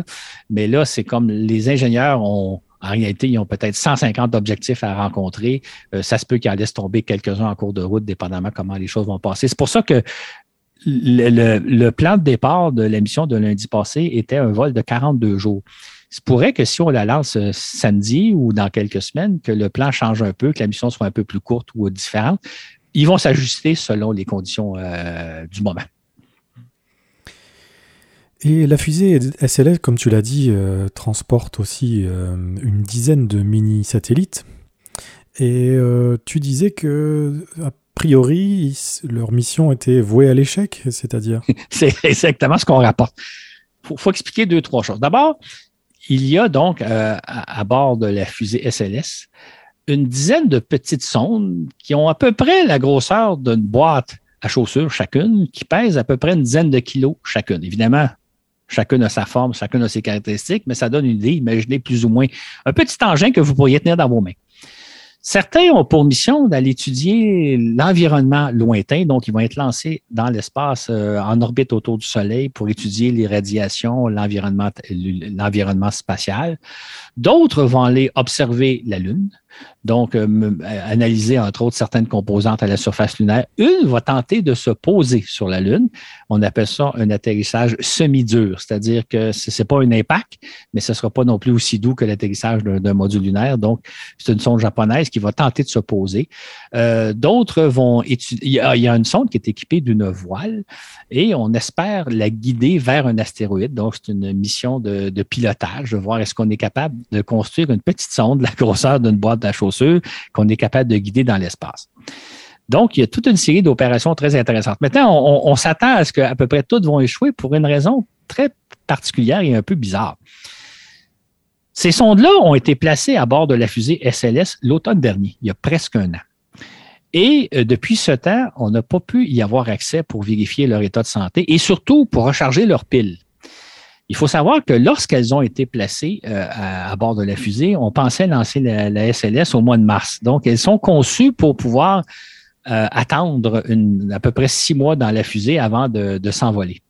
Mais là, c'est comme les ingénieurs ont, en réalité, ils ont peut-être 150 objectifs à rencontrer. Euh, ça se peut qu'ils en laissent tomber quelques-uns en cours de route, dépendamment comment les choses vont passer. C'est pour ça que le, plan de départ de la mission de lundi passé était un vol de 42 jours. Il pourrait que si on la lance euh, samedi ou dans quelques semaines, que le plan change un peu, que la mission soit un peu plus courte ou différente ils vont s'ajuster selon les conditions euh, du moment.
Et la fusée SLS, comme tu l'as dit, euh, transporte aussi euh, une dizaine de mini-satellites. Et euh, tu disais que, a priori, leur mission était vouée à l'échec, c'est-à-dire?
C'est exactement ce qu'on rapporte. Il faut, expliquer deux, trois choses. D'abord, il y a donc à, bord de la fusée SLS une dizaine de petites sondes qui ont à peu près la grosseur d'une boîte à chaussures chacune, qui pèsent à peu près une dizaine de kilos chacune. Évidemment, chacune a sa forme, chacune a ses caractéristiques, mais ça donne une idée. Imaginez plus ou moins un petit engin que vous pourriez tenir dans vos mains. Certains ont pour mission d'aller étudier l'environnement lointain, donc ils vont être lancés dans l'espace euh, en orbite autour du Soleil pour étudier les radiations, l'environnement, l'environnement spatial. D'autres vont aller observer la Lune, donc euh, analyser entre autres certaines composantes à la surface lunaire. Une va tenter de se poser sur la Lune. On appelle ça un atterrissage semi-dur, c'est-à-dire que ce n'est pas un impact, mais ce ne sera pas non plus aussi doux que l'atterrissage d'un module lunaire. Donc, c'est une sonde japonaise qui va tenter de se poser. Euh, d'autres vont étudier. Il y, a, une sonde qui est équipée d'une voile et on espère la guider vers un astéroïde. Donc, c'est une mission de, de pilotage, de voir est-ce qu'on est capable de construire une petite sonde de la grosseur d'une boîte chaussure qu'on est capable de guider dans l'espace. Donc, il y a toute une série d'opérations très intéressantes. Maintenant, on, s'attend à ce qu'à peu près toutes vont échouer pour une raison très particulière et un peu bizarre. Ces sondes-là ont été placées à bord de la fusée SLS l'automne dernier, il y a presque un an. Et euh, depuis ce temps, on n'a pas pu y avoir accès pour vérifier leur état de santé et surtout pour recharger leurs piles. Il faut savoir que lorsqu'elles ont été placées euh, à, bord de la fusée, on pensait lancer la, SLS au mois de mars. Donc, elles sont conçues pour pouvoir euh, attendre à peu près six mois dans la fusée avant de, de s'envoler.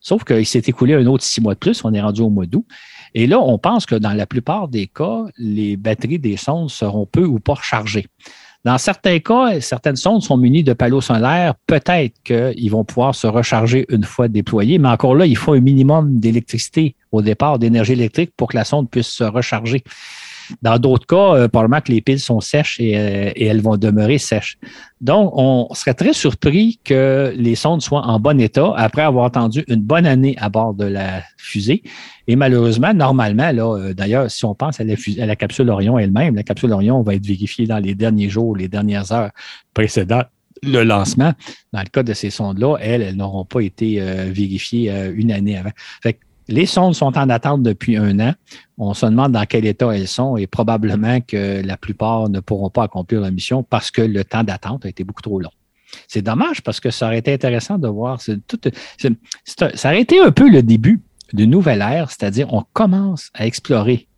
Sauf qu'il s'est écoulé un autre six mois de plus, on est rendu au mois d'août. Et là, on pense que dans la plupart des cas, les batteries des sondes seront peu ou pas rechargées. Dans certains cas, certaines sondes sont munies de panneaux solaires. Peut-être qu'ils vont pouvoir se recharger une fois déployées, mais encore là, il faut un minimum d'électricité au départ, d'énergie électrique pour que la sonde puisse se recharger. Dans d'autres cas, euh, probablement que les piles sont sèches euh, et, elles vont demeurer sèches. Donc, on serait très surpris que les sondes soient en bon état après avoir attendu une bonne année à bord de la fusée. Et malheureusement, normalement, là, euh, d'ailleurs, si on pense à la, capsule Orion elle-même, la capsule Orion va être vérifiée dans les derniers jours, les dernières heures précédentes le lancement. Dans le cas de ces sondes-là, elles, elles n'auront pas été vérifiées une année avant. Fait les sondes sont en attente depuis un an. On se demande dans quel état elles sont et probablement que la plupart ne pourront pas accomplir la mission parce que le temps d'attente a été beaucoup trop long. C'est dommage parce que ça aurait été intéressant de voir. ça aurait été un peu le début d'une nouvelle ère, c'est-à-dire on commence à explorer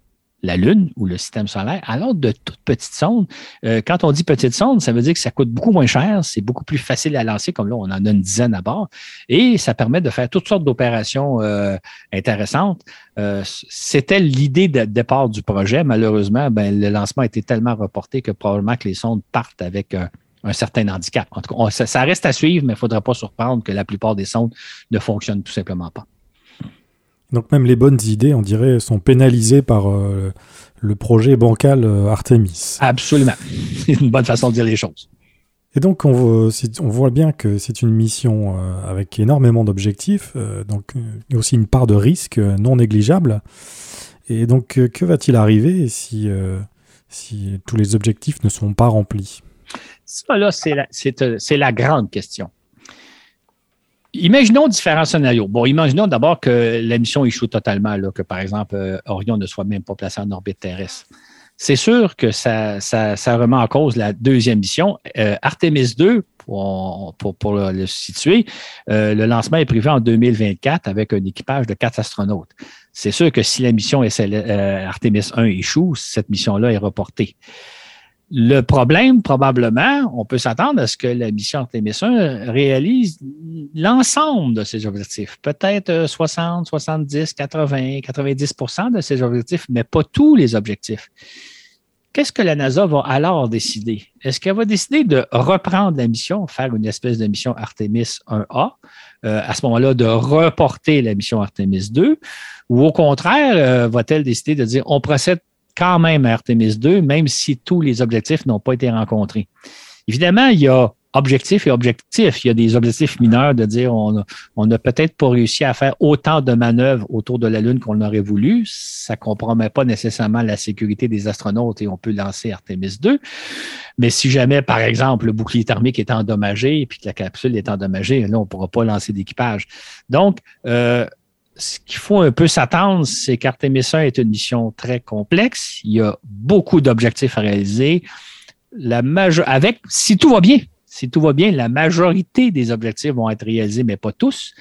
la Lune ou le système solaire, alors de toutes petites sondes. Euh, quand on dit petite sonde, ça veut dire que ça coûte beaucoup moins cher, c'est beaucoup plus facile à lancer, comme là, on en a une dizaine à bord, et ça permet de faire toutes sortes d'opérations euh, intéressantes. Euh, c'était l'idée de départ du projet. Malheureusement, ben, le lancement a été tellement reporté que probablement que les sondes partent avec un certain handicap. En tout cas, ça, reste à suivre, mais il ne faudra pas surprendre que la plupart des sondes ne fonctionnent tout simplement pas.
Donc même les bonnes idées, on dirait, sont pénalisées par euh, le projet bancal euh, Artemis.
Absolument. C'est une bonne façon de dire les choses.
Et donc on, on voit bien que c'est une mission euh, avec énormément d'objectifs, donc aussi une part de risque non négligeable. Et donc que va-t-il arriver si, si tous les objectifs ne sont pas remplis?
Ça là, c'est la, la grande question. Imaginons différents scénarios. Bon, imaginons d'abord que la mission échoue totalement, là, que par exemple euh, Orion ne soit même pas placé en orbite terrestre. C'est sûr que ça, ça, remet en cause la deuxième mission. Euh, Artemis 2, pour, pour, le, situer, euh, le lancement est prévu en 2024 avec un équipage de quatre astronautes. C'est sûr que si la mission Artemis 1 échoue, cette mission-là est reportée. Le problème, probablement, on peut s'attendre à ce que la mission Artemis 1 réalise l'ensemble de ses objectifs. Peut-être 60, 70, 80, 90% de ses objectifs, mais pas tous les objectifs. Qu'est-ce que la NASA va alors décider? Est-ce qu'elle va décider de reprendre la mission, faire une espèce de mission Artemis 1A, euh, à ce moment-là, de reporter la mission Artemis 2, ou au contraire, euh, va-t-elle décider de dire on procède quand même à Artemis 2, même si tous les objectifs n'ont pas été rencontrés. Évidemment, il y a objectif et objectif. Il y a des objectifs mineurs de dire on n'a peut-être pas réussi à faire autant de manœuvres autour de la Lune qu'on aurait voulu. Ça ne compromet pas nécessairement la sécurité des astronautes et on peut lancer Artemis 2. Mais si jamais, par exemple, le bouclier thermique est endommagé et que la capsule est endommagée, là, on ne pourra pas lancer d'équipage. Donc, euh, ce qu'il faut un peu s'attendre, c'est qu'Artemis 1 est une mission très complexe. Il y a beaucoup d'objectifs à réaliser. La avec, si tout va bien, si tout va bien, la majorité des objectifs vont être réalisés, mais pas tous.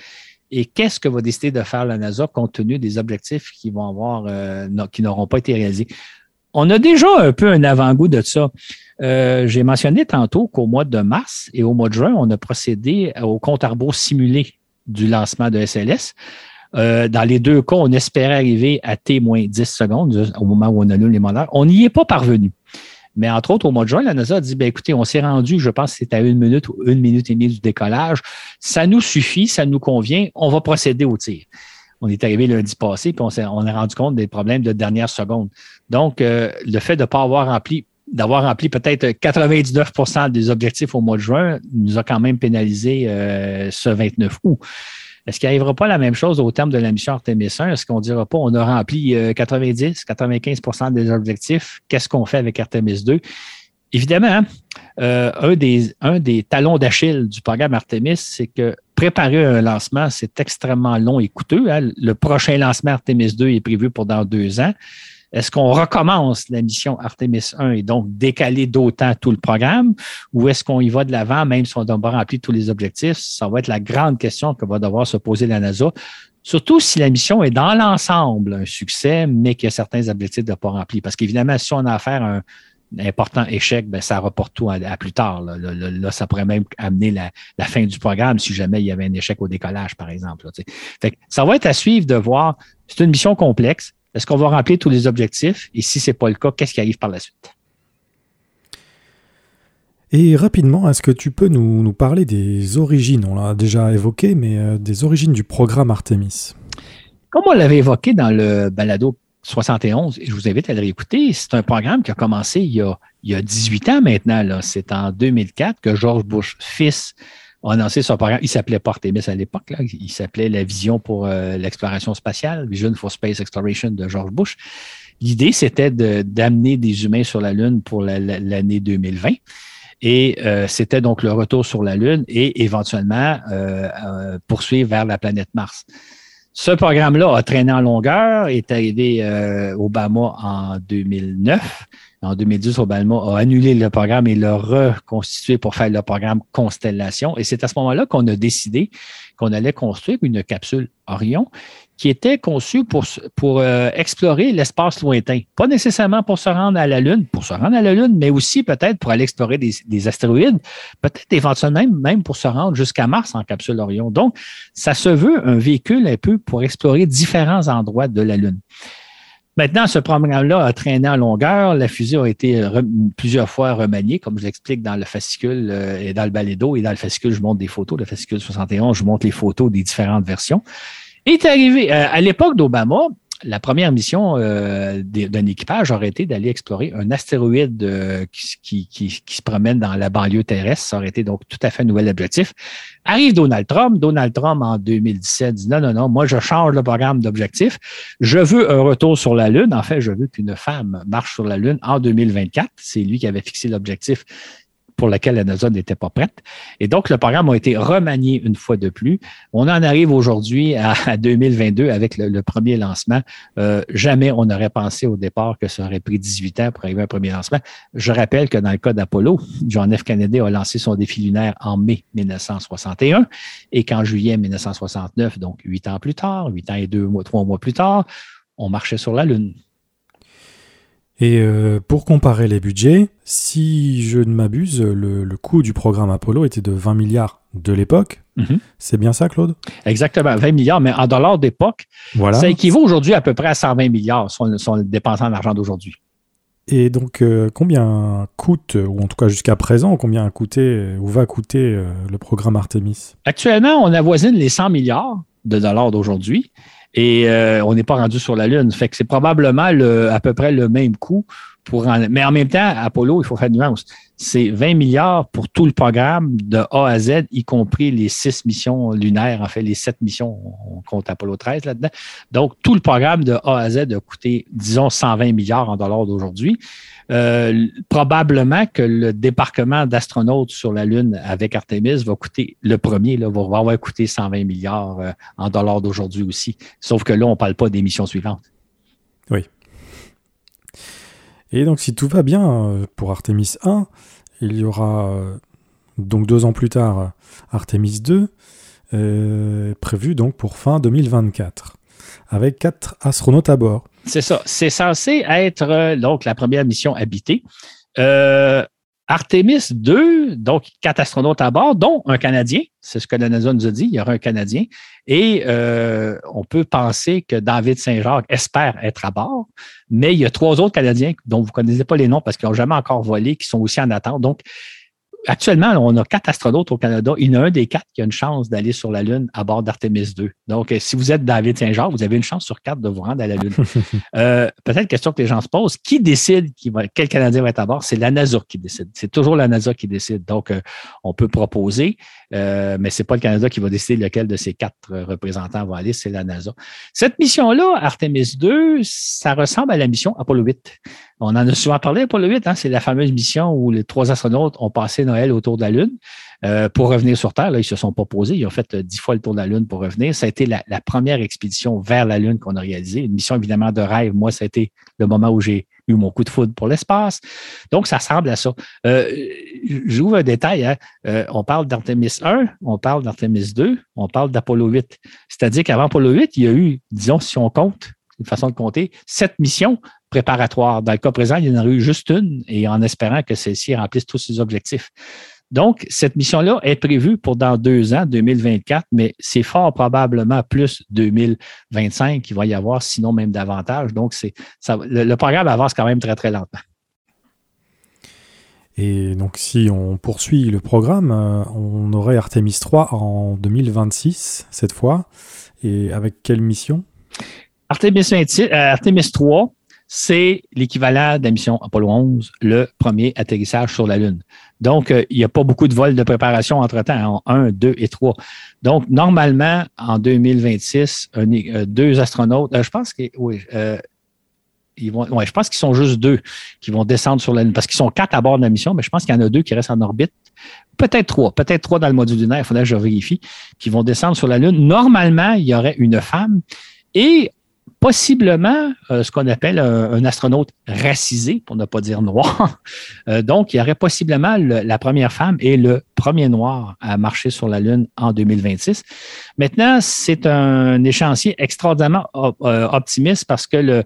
Et qu'est-ce que va décider de faire la NASA compte tenu des objectifs qui vont avoir, euh, qui n'auront pas été réalisés? On a déjà un peu un avant-goût de ça. Euh, j'ai mentionné tantôt qu'au mois de mars et au mois de juin, on a procédé au compte à simulé du lancement de SLS. Euh, dans les deux cas, on espérait arriver à T-10 secondes au moment où on annule les moteurs. On n'y est pas parvenu. Mais entre autres, au mois de juin, la NASA a dit, ben, écoutez, on s'est rendu, je pense que c'est à une minute ou une minute et demie du décollage. Ça nous suffit, ça nous convient, on va procéder au tir. On est arrivé lundi passé, puis on s'est on rendu compte des problèmes de dernière seconde. Donc, euh, le fait de ne pas avoir rempli d'avoir rempli peut-être 99% des objectifs au mois de juin nous a quand même pénalisé euh, ce 29 août. Est-ce qu'il n'arrivera pas la même chose au terme de la mission Artemis 1? Est-ce qu'on ne dira pas on a rempli 90, euh, 95% des objectifs? Qu'est-ce qu'on fait avec Artemis 2? Évidemment, euh, un, des, un des talons d'Achille du programme Artemis, c'est que préparer un lancement, c'est extrêmement long et coûteux. Hein. Le prochain lancement Artemis 2 est prévu pour dans deux ans. Est-ce qu'on recommence la mission Artemis 1 et donc décaler d'autant tout le programme? Ou est-ce qu'on y va de l'avant même si on n'a pas rempli tous les objectifs? Ça va être la grande question que va devoir se poser la NASA. Surtout si la mission est dans l'ensemble un succès, mais qu'il y a certains objectifs de pas remplis. Parce qu'évidemment, si on a affaire à un important échec, ben, ça reporte tout à, plus tard. Là. ça pourrait même amener la, fin du programme si jamais il y avait un échec au décollage, par exemple. ça va être à suivre de voir. C'est une mission complexe. Est-ce qu'on va remplir tous les objectifs? Et si ce n'est pas le cas, qu'est-ce qui arrive par la suite?
Et rapidement, est-ce que tu peux nous, parler des origines? On l'a déjà évoqué, mais euh, des origines du programme Artemis.
Comme on l'avait évoqué dans le balado 71, et je vous invite à le réécouter, c'est un programme qui a commencé il y a, il y a 18 ans maintenant. C'est en 2004 que George Bush, fils, a lancé son programme. Il s'appelait pas Artemis à l'époque. Il s'appelait la vision pour euh, l'exploration spatiale, Vision for Space Exploration de George Bush. L'idée, c'était d'amener des humains sur la Lune pour l'année 2020. Et euh, c'était donc le retour sur la Lune et éventuellement euh, poursuivre vers la planète Mars. Ce programme-là a traîné en longueur, est arrivé au Obama en 2009 en 2010, Obama a annulé le programme et l'a reconstitué pour faire le programme Constellation. Et c'est à ce moment-là qu'on a décidé qu'on allait construire une capsule Orion qui était conçue pour, pour euh, explorer l'espace lointain. Pas nécessairement pour se rendre à la Lune, pour se rendre à la Lune, mais aussi peut-être pour aller explorer des, des astéroïdes, peut-être éventuellement même pour se rendre jusqu'à Mars en capsule Orion. Donc, ça se veut un véhicule un peu pour explorer différents endroits de la Lune. Maintenant, ce programme-là a traîné en longueur. La fusée a été plusieurs fois remaniée, comme je l'explique dans le fascicule euh, et dans le balédo. Et dans le fascicule, je montre des photos. Le fascicule 71, je montre les photos des différentes versions. Et est arrivé, euh, à l'époque d'Obama, la première mission euh, d'un équipage aurait été d'aller explorer un astéroïde euh, qui, se promène dans la banlieue terrestre. Ça aurait été donc tout à fait un nouvel objectif. Arrive Donald Trump. Donald Trump, en 2017, dit non, non, non, moi, je change le programme d'objectif. Je veux un retour sur la Lune. En fait, je veux qu'une femme marche sur la Lune en 2024. C'est lui qui avait fixé l'objectif pour laquelle la NASA n'était pas prête. Et donc, le programme a été remanié une fois de plus. On en arrive aujourd'hui à, 2022 avec le, premier lancement. Euh, jamais on n'aurait pensé au départ que ça aurait pris 18 ans pour arriver à un premier lancement. Je rappelle que dans le cas d'Apollo, John F. Kennedy a lancé son défi lunaire en mai 1961 et qu'en juillet 1969, donc huit ans plus tard, huit ans et deux mois, trois mois plus tard, on marchait sur la Lune.
Et euh, pour comparer les budgets, si je ne m'abuse, le, coût du programme Apollo était de 20 milliards de l'époque. Mhm. C'est bien ça, Claude?
Exactement, 20 milliards, mais en dollars d'époque, ça équivaut aujourd'hui à peu près à 120 milliards si on, le dépensait en argent d'aujourd'hui.
Et donc, euh, combien coûte, ou en tout cas jusqu'à présent, combien a coûté ou va coûter euh, le programme Artemis?
Actuellement, on avoisine les 100 milliards de dollars d'aujourd'hui. Et euh, on n'est pas rendu sur la Lune. Fait que c'est probablement le, à peu près le même coût pour mais en même temps, Apollo, il faut faire nuance. C'est 20 milliards pour tout le programme de A à Z, y compris les six missions lunaires, en fait, les sept missions, on compte Apollo 13 là-dedans. Donc, tout le programme de A à Z a coûté, disons, 120 milliards en dollars d'aujourd'hui. Euh, probablement que le débarquement d'astronautes sur la Lune avec Artemis va coûter, le premier, va avoir coûté 120 milliards euh, en dollars d'aujourd'hui aussi. Sauf que là, on ne parle pas des missions suivantes.
Oui. Et donc, si tout va bien euh, pour Artemis 1, il y aura donc deux ans plus tard Artemis 2, prévu donc pour fin 2024, avec quatre astronautes à bord.
C'est ça. C'est censé être euh, donc la première mission habitée. Euh, Artemis 2, donc quatre astronautes à bord, dont un Canadien. C'est ce que la NASA nous a dit. Il y aura un Canadien. Et euh, on peut penser que David Saint-Jacques espère être à bord. Mais il y a trois autres Canadiens dont vous ne connaissez pas les noms parce qu'ils n'ont jamais encore volé, qui sont aussi en attente. Donc, actuellement, on a quatre astronautes au Canada. Il y en a un des quatre qui a une chance d'aller sur la Lune à bord d'Artemis 2. Donc, euh, si vous êtes David Saint-Jean, vous avez une chance sur quatre de vous rendre à la Lune. euh, Peut-être question que les gens se posent. Qui décide qui va, quel Canadien va être à bord? C'est la NASA qui décide. C'est toujours la NASA qui décide. Donc, euh, on peut proposer, euh, mais c'est pas le Canada qui va décider lequel de ces quatre représentants va aller, c'est la NASA. Cette mission-là, Artemis 2, ça ressemble à la mission Apollo 8. On en a souvent parlé, Apollo 8, hein, c'est la fameuse mission où les trois astronautes ont passé Noël autour de la Lune. Euh, pour revenir sur Terre, là, ils se sont pas posés. Ils ont fait euh, dix fois le tour de la Lune pour revenir. Ça a été la, première expédition vers la Lune qu'on a réalisée. Une mission évidemment de rêve. Moi, ça a été le moment où j'ai eu mon coup de foudre pour l'espace. Donc, ça ressemble à ça. Euh, J'ouvre un détail. Hein. Euh, on parle d'Artemis 1, on parle d'Artemis 2, on parle d'Apollo 8. C'est-à-dire qu'avant Apollo 8, il y a eu, disons, si on compte, une façon de compter, sept missions préparatoires. Dans le cas présent, il y en a eu juste une et en espérant que celle-ci remplisse tous ses objectifs. Donc, cette mission-là est prévue pour dans deux ans, 2024, mais c'est fort probablement plus 2025 qu'il va y avoir, sinon même davantage. Donc, c'est ça, le, programme avance quand même très, très lentement.
Et donc, si on poursuit le programme, on aurait Artemis 3 en 2026, cette fois. Et avec quelle mission?
Artemis, 26, euh, Artemis 3, c'est l'équivalent de la mission Apollo 11, le premier atterrissage sur la Lune. Donc, euh, il n'y a pas beaucoup de vols de préparation entre-temps, en 1, 2 et 3. Donc, normalement, en 2026, euh, deux astronautes, euh, je pense que oui, je pense qu'ils sont juste deux qui vont descendre sur la Lune, parce qu'ils sont quatre à bord de la mission, mais je pense qu'il y en a deux qui restent en orbite. Peut-être trois, peut-être trois dans le module lunaire, il faudrait que je vérifie, qui vont descendre sur la Lune. Normalement, il y aurait une femme. Et possiblement euh, ce qu'on appelle un, astronaute racisé, pour ne pas dire noir. Euh, donc, il y aurait possiblement la première femme et le premier noir à marcher sur la Lune en 2026. Maintenant, c'est un échéancier extraordinairement euh, optimiste parce que le,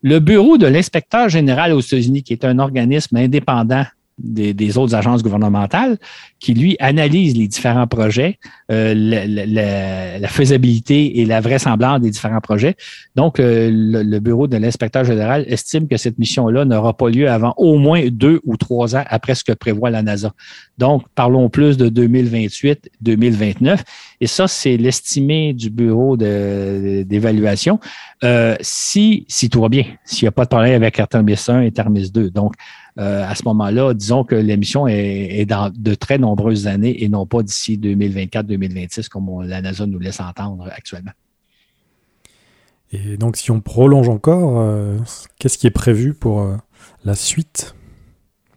le bureau de l'inspecteur général aux États-Unis, qui est un organisme indépendant des, autres agences gouvernementales qui, lui, analysent les différents projets, euh, la, faisabilité et la vraisemblance des différents projets. Donc, euh, le, bureau de l'inspecteur général estime que cette mission-là n'aura pas lieu avant au moins deux ou trois ans après ce que prévoit la NASA. Donc, parlons plus de 2028-2029. Et ça, c'est l'estimé du bureau d'évaluation. Euh, si, si tout va bien, s'il n'y a pas de problème avec Artemis 1 et Artemis 2. Donc, euh, à ce moment-là, disons que l'émission est, dans de très nombreuses années et non pas d'ici 2024-2026 comme la NASA nous laisse entendre actuellement.
Et donc, si on prolonge encore, euh, qu'est-ce qui est prévu pour euh, la suite?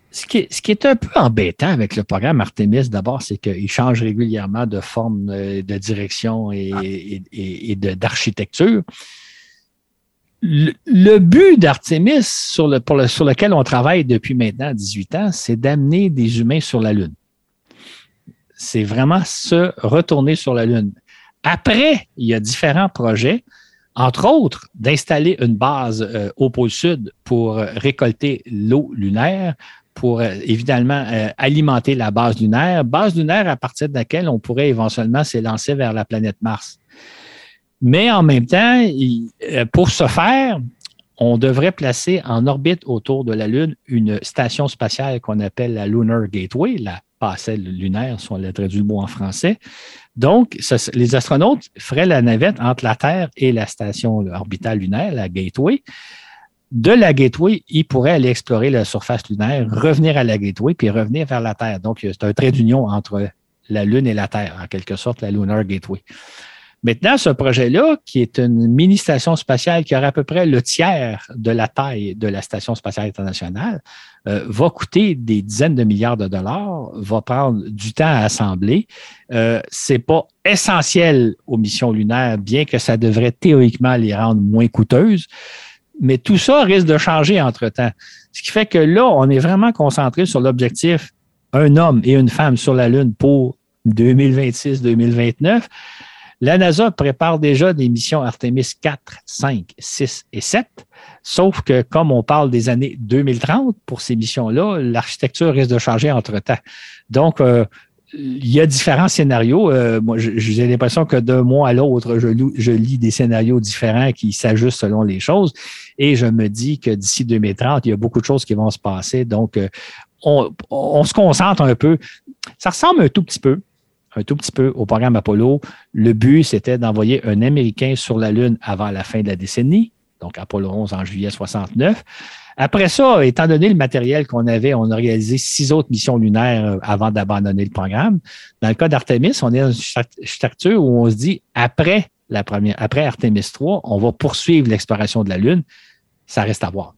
Ce qui, est, un peu embêtant avec le programme Artemis, d'abord, c'est qu'il change régulièrement de forme de direction et, et d'architecture le, but d'Artemis sur, le, sur lequel on travaille depuis maintenant 18 ans, c'est d'amener des humains sur la Lune. C'est vraiment se retourner sur la Lune. Après, il y a différents projets, entre autres d'installer une base euh, au pôle sud pour récolter l'eau lunaire, pour euh, évidemment euh, alimenter la base lunaire, base lunaire à partir de laquelle on pourrait éventuellement s'élancer vers la planète Mars. Mais en même temps, euh, pour ce faire, on devrait placer en orbite autour de la Lune une station spatiale qu'on appelle la Lunar Gateway, la passerelle lunaire, si on l'a traduit le mot en français. Donc, les astronautes feraient la navette entre la Terre et la station orbitale lunaire, la Gateway. de la Gateway, il pourrait aller explorer la surface lunaire, revenir à la Gateway, puis revenir vers la Terre. Donc, c'est un trait d'union entre la Lune et la Terre, en quelque sorte, la Lunar Gateway. Maintenant, ce projet-là, qui est une mini-station spatiale qui aura à peu près le tiers de la taille de la Station spatiale internationale, euh, va coûter des dizaines de milliards de dollars, va prendre du temps à assembler. Euh, c'est pas essentiel aux missions lunaires, bien que ça devrait théoriquement les rendre moins coûteuses. Mais tout ça risque de changer entre-temps. Ce qui fait que là, on est vraiment concentré sur l'objectif un homme et une femme sur la Lune pour 2026-2029. La NASA prépare déjà des missions Artemis 4, 5, 6 et 7, sauf que comme on parle des années 2030 pour ces missions-là, l'architecture risque de changer entre-temps. Donc, euh, il y a différents scénarios. Euh, moi, j'ai l'impression que d'un mois à l'autre, je, lis des scénarios différents qui s'ajustent selon les choses. Et je me dis que d'ici 2030, il y a beaucoup de choses qui vont se passer. Donc, euh, on, on, se concentre un peu. Ça ressemble un tout petit peu un tout petit peu au programme Apollo. Le but, c'était d'envoyer un Américain sur la Lune avant la fin de la décennie, donc Apollo 11 en juillet 69. Après ça, étant donné le matériel qu'on avait, on a réalisé six autres missions lunaires euh, avant d'abandonner le programme. Dans le cas d'Artemis, on est dans une structure où on se dit, après la première, après Artemis 3, on va poursuivre l'exploration de la Lune. Ça reste à voir.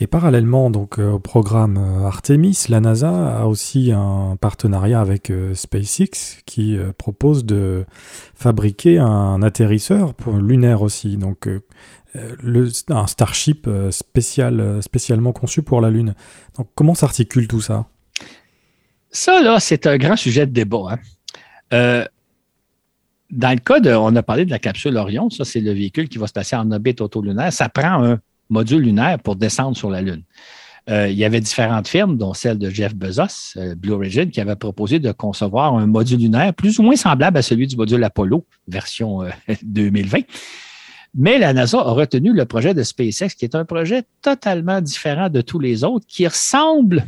Et parallèlement donc euh, au programme euh, Artemis, la NASA a aussi un partenariat avec euh, SpaceX qui propose de fabriquer un atterrisseur pour lunaire aussi. Donc un Starship spécial, spécialement conçu pour la Lune. Donc comment s'articule tout ça?
Ça là, c'est un grand sujet de débat. Hein. dans le cas de, on a parlé de la capsule Orion, ça c'est le véhicule qui va se placer en orbite autolunaire. Ça prend un module lunaire pour descendre sur la Lune. Euh, il y avait différentes firmes, dont celle de Jeff Bezos, euh, Blue Origin, qui avait proposé de concevoir un module lunaire plus ou moins semblable à celui du module Apollo, version 2020. Euh, Mais la NASA a retenu le projet de SpaceX, qui est un projet totalement différent de tous les autres, qui ressemble,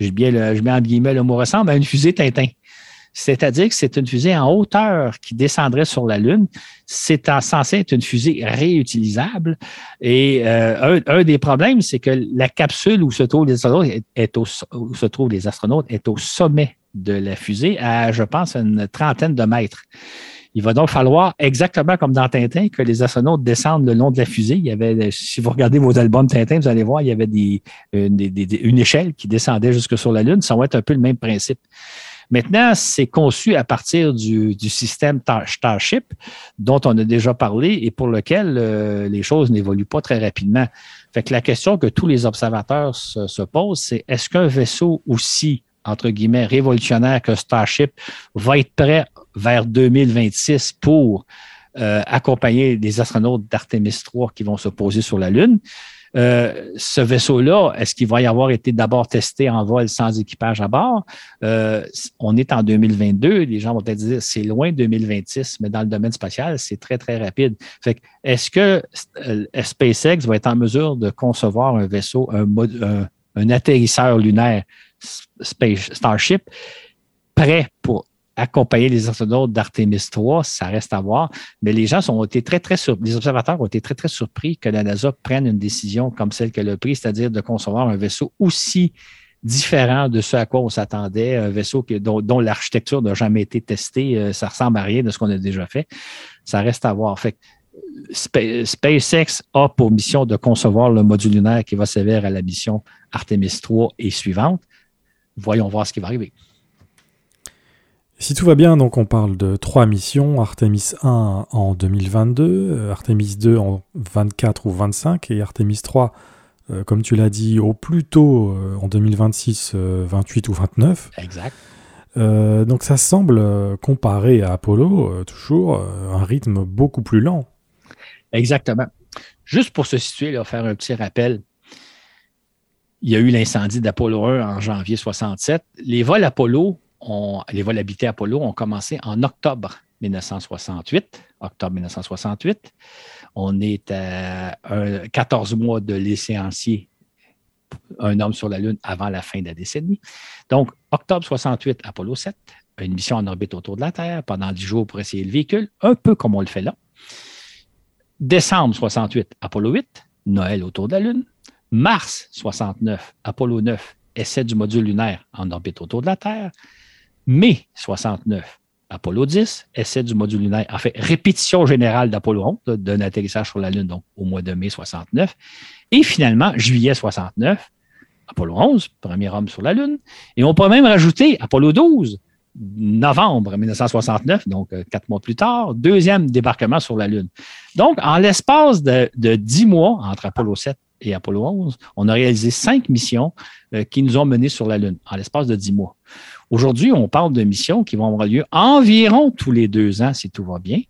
je mets en guillemets le mot ressemble, à une fusée Tintin. C'est-à-dire que c'est une fusée en hauteur qui descendrait sur la Lune. C'est censé être une fusée réutilisable. Et euh, un, des problèmes, c'est que la capsule où se trouvent les astronautes est, au, où se trouvent les astronautes est au sommet de la fusée, à, je pense, une trentaine de mètres. Il va donc falloir, exactement comme dans Tintin, que les astronautes descendent le long de la fusée. Il y avait, si vous regardez vos albums Tintin, vous allez voir, il y avait des, une, une échelle qui descendait jusque sur la Lune. Ça va être un peu le même principe. Maintenant, c'est conçu à partir du, système Starship dont on a déjà parlé et pour lequel euh, les choses n'évoluent pas très rapidement. Fait que la question que tous les observateurs se, posent, c'est est-ce qu'un vaisseau aussi, entre guillemets, révolutionnaire que Starship va être prêt vers 2026 pour euh, accompagner les astronautes d'Artemis 3 qui vont se poser sur la Lune? Euh, ce vaisseau-là, est-ce qu'il va y avoir été d'abord testé en vol sans équipage à bord? Euh, on est en 2022, les gens vont peut-être dire c'est loin 2026, mais dans le domaine spatial, c'est très, très rapide. Fait est-ce que euh, SpaceX va être en mesure de concevoir un vaisseau, un, un, un atterrisseur lunaire Space, Starship prêt pour accompagner les astronautes d'Artemis 3, ça reste à voir. Mais les gens ont été très, très surpris, les observateurs ont été très, très surpris que la NASA prenne une décision comme celle qu'elle a prise, c'est-à-dire de concevoir un vaisseau aussi différent de ce à quoi on s'attendait, un vaisseau dont, l'architecture n'a jamais été testée, euh, ça ressemble à rien de ce qu'on a déjà fait. Ça reste à voir. Fait SpaceX a pour mission de concevoir le module lunaire qui va servir à la mission Artemis 3 et suivante. Voyons voir ce qui va arriver.
Si tout va bien, donc on parle de trois missions, Artemis 1 en 2022, euh, Artemis 2 en 24 ou 25 et Artemis 3, euh, comme tu l'as dit, au plus tôt euh, en 2026, 28 ou 29.
Exact.
donc ça semble, comparé à Apollo, toujours un rythme beaucoup plus lent.
Exactement. Juste pour se situer, là, faire un petit rappel, il y a eu l'incendie d'Apollo 1 en janvier 67. Les vols Apollo les vols habités Apollo ont commencé en octobre 1968. Octobre 1968. On est à 14 mois de l'échéancier un homme sur la Lune avant la fin de la décennie. Donc, octobre 68, Apollo 7, une mission en orbite autour de la Terre pendant 10 jours pour essayer le véhicule, un peu comme on le fait là. Décembre 68, Apollo 8, Noël autour de la Lune. Mars 69, Apollo 9, essai du module lunaire en orbite autour de la Terre. Mai 69, Apollo 10, essai du module lunaire, en fait, répétition générale d'Apollo 11, d'un atterrissage sur la Lune, donc au mois de mai 69. Et finalement, juillet 69, Apollo 11, premier homme sur la Lune. Et on peut même rajouter Apollo 12, novembre 1969, donc euh, quatre mois plus tard, deuxième débarquement sur la Lune. Donc, en l'espace de, dix mois entre Apollo 7 et Apollo 11, on a réalisé cinq missions euh, qui nous ont menés sur la Lune en l'espace de dix mois. Aujourd'hui, on parle de missions qui vont avoir lieu environ tous les deux ans si tout va bien.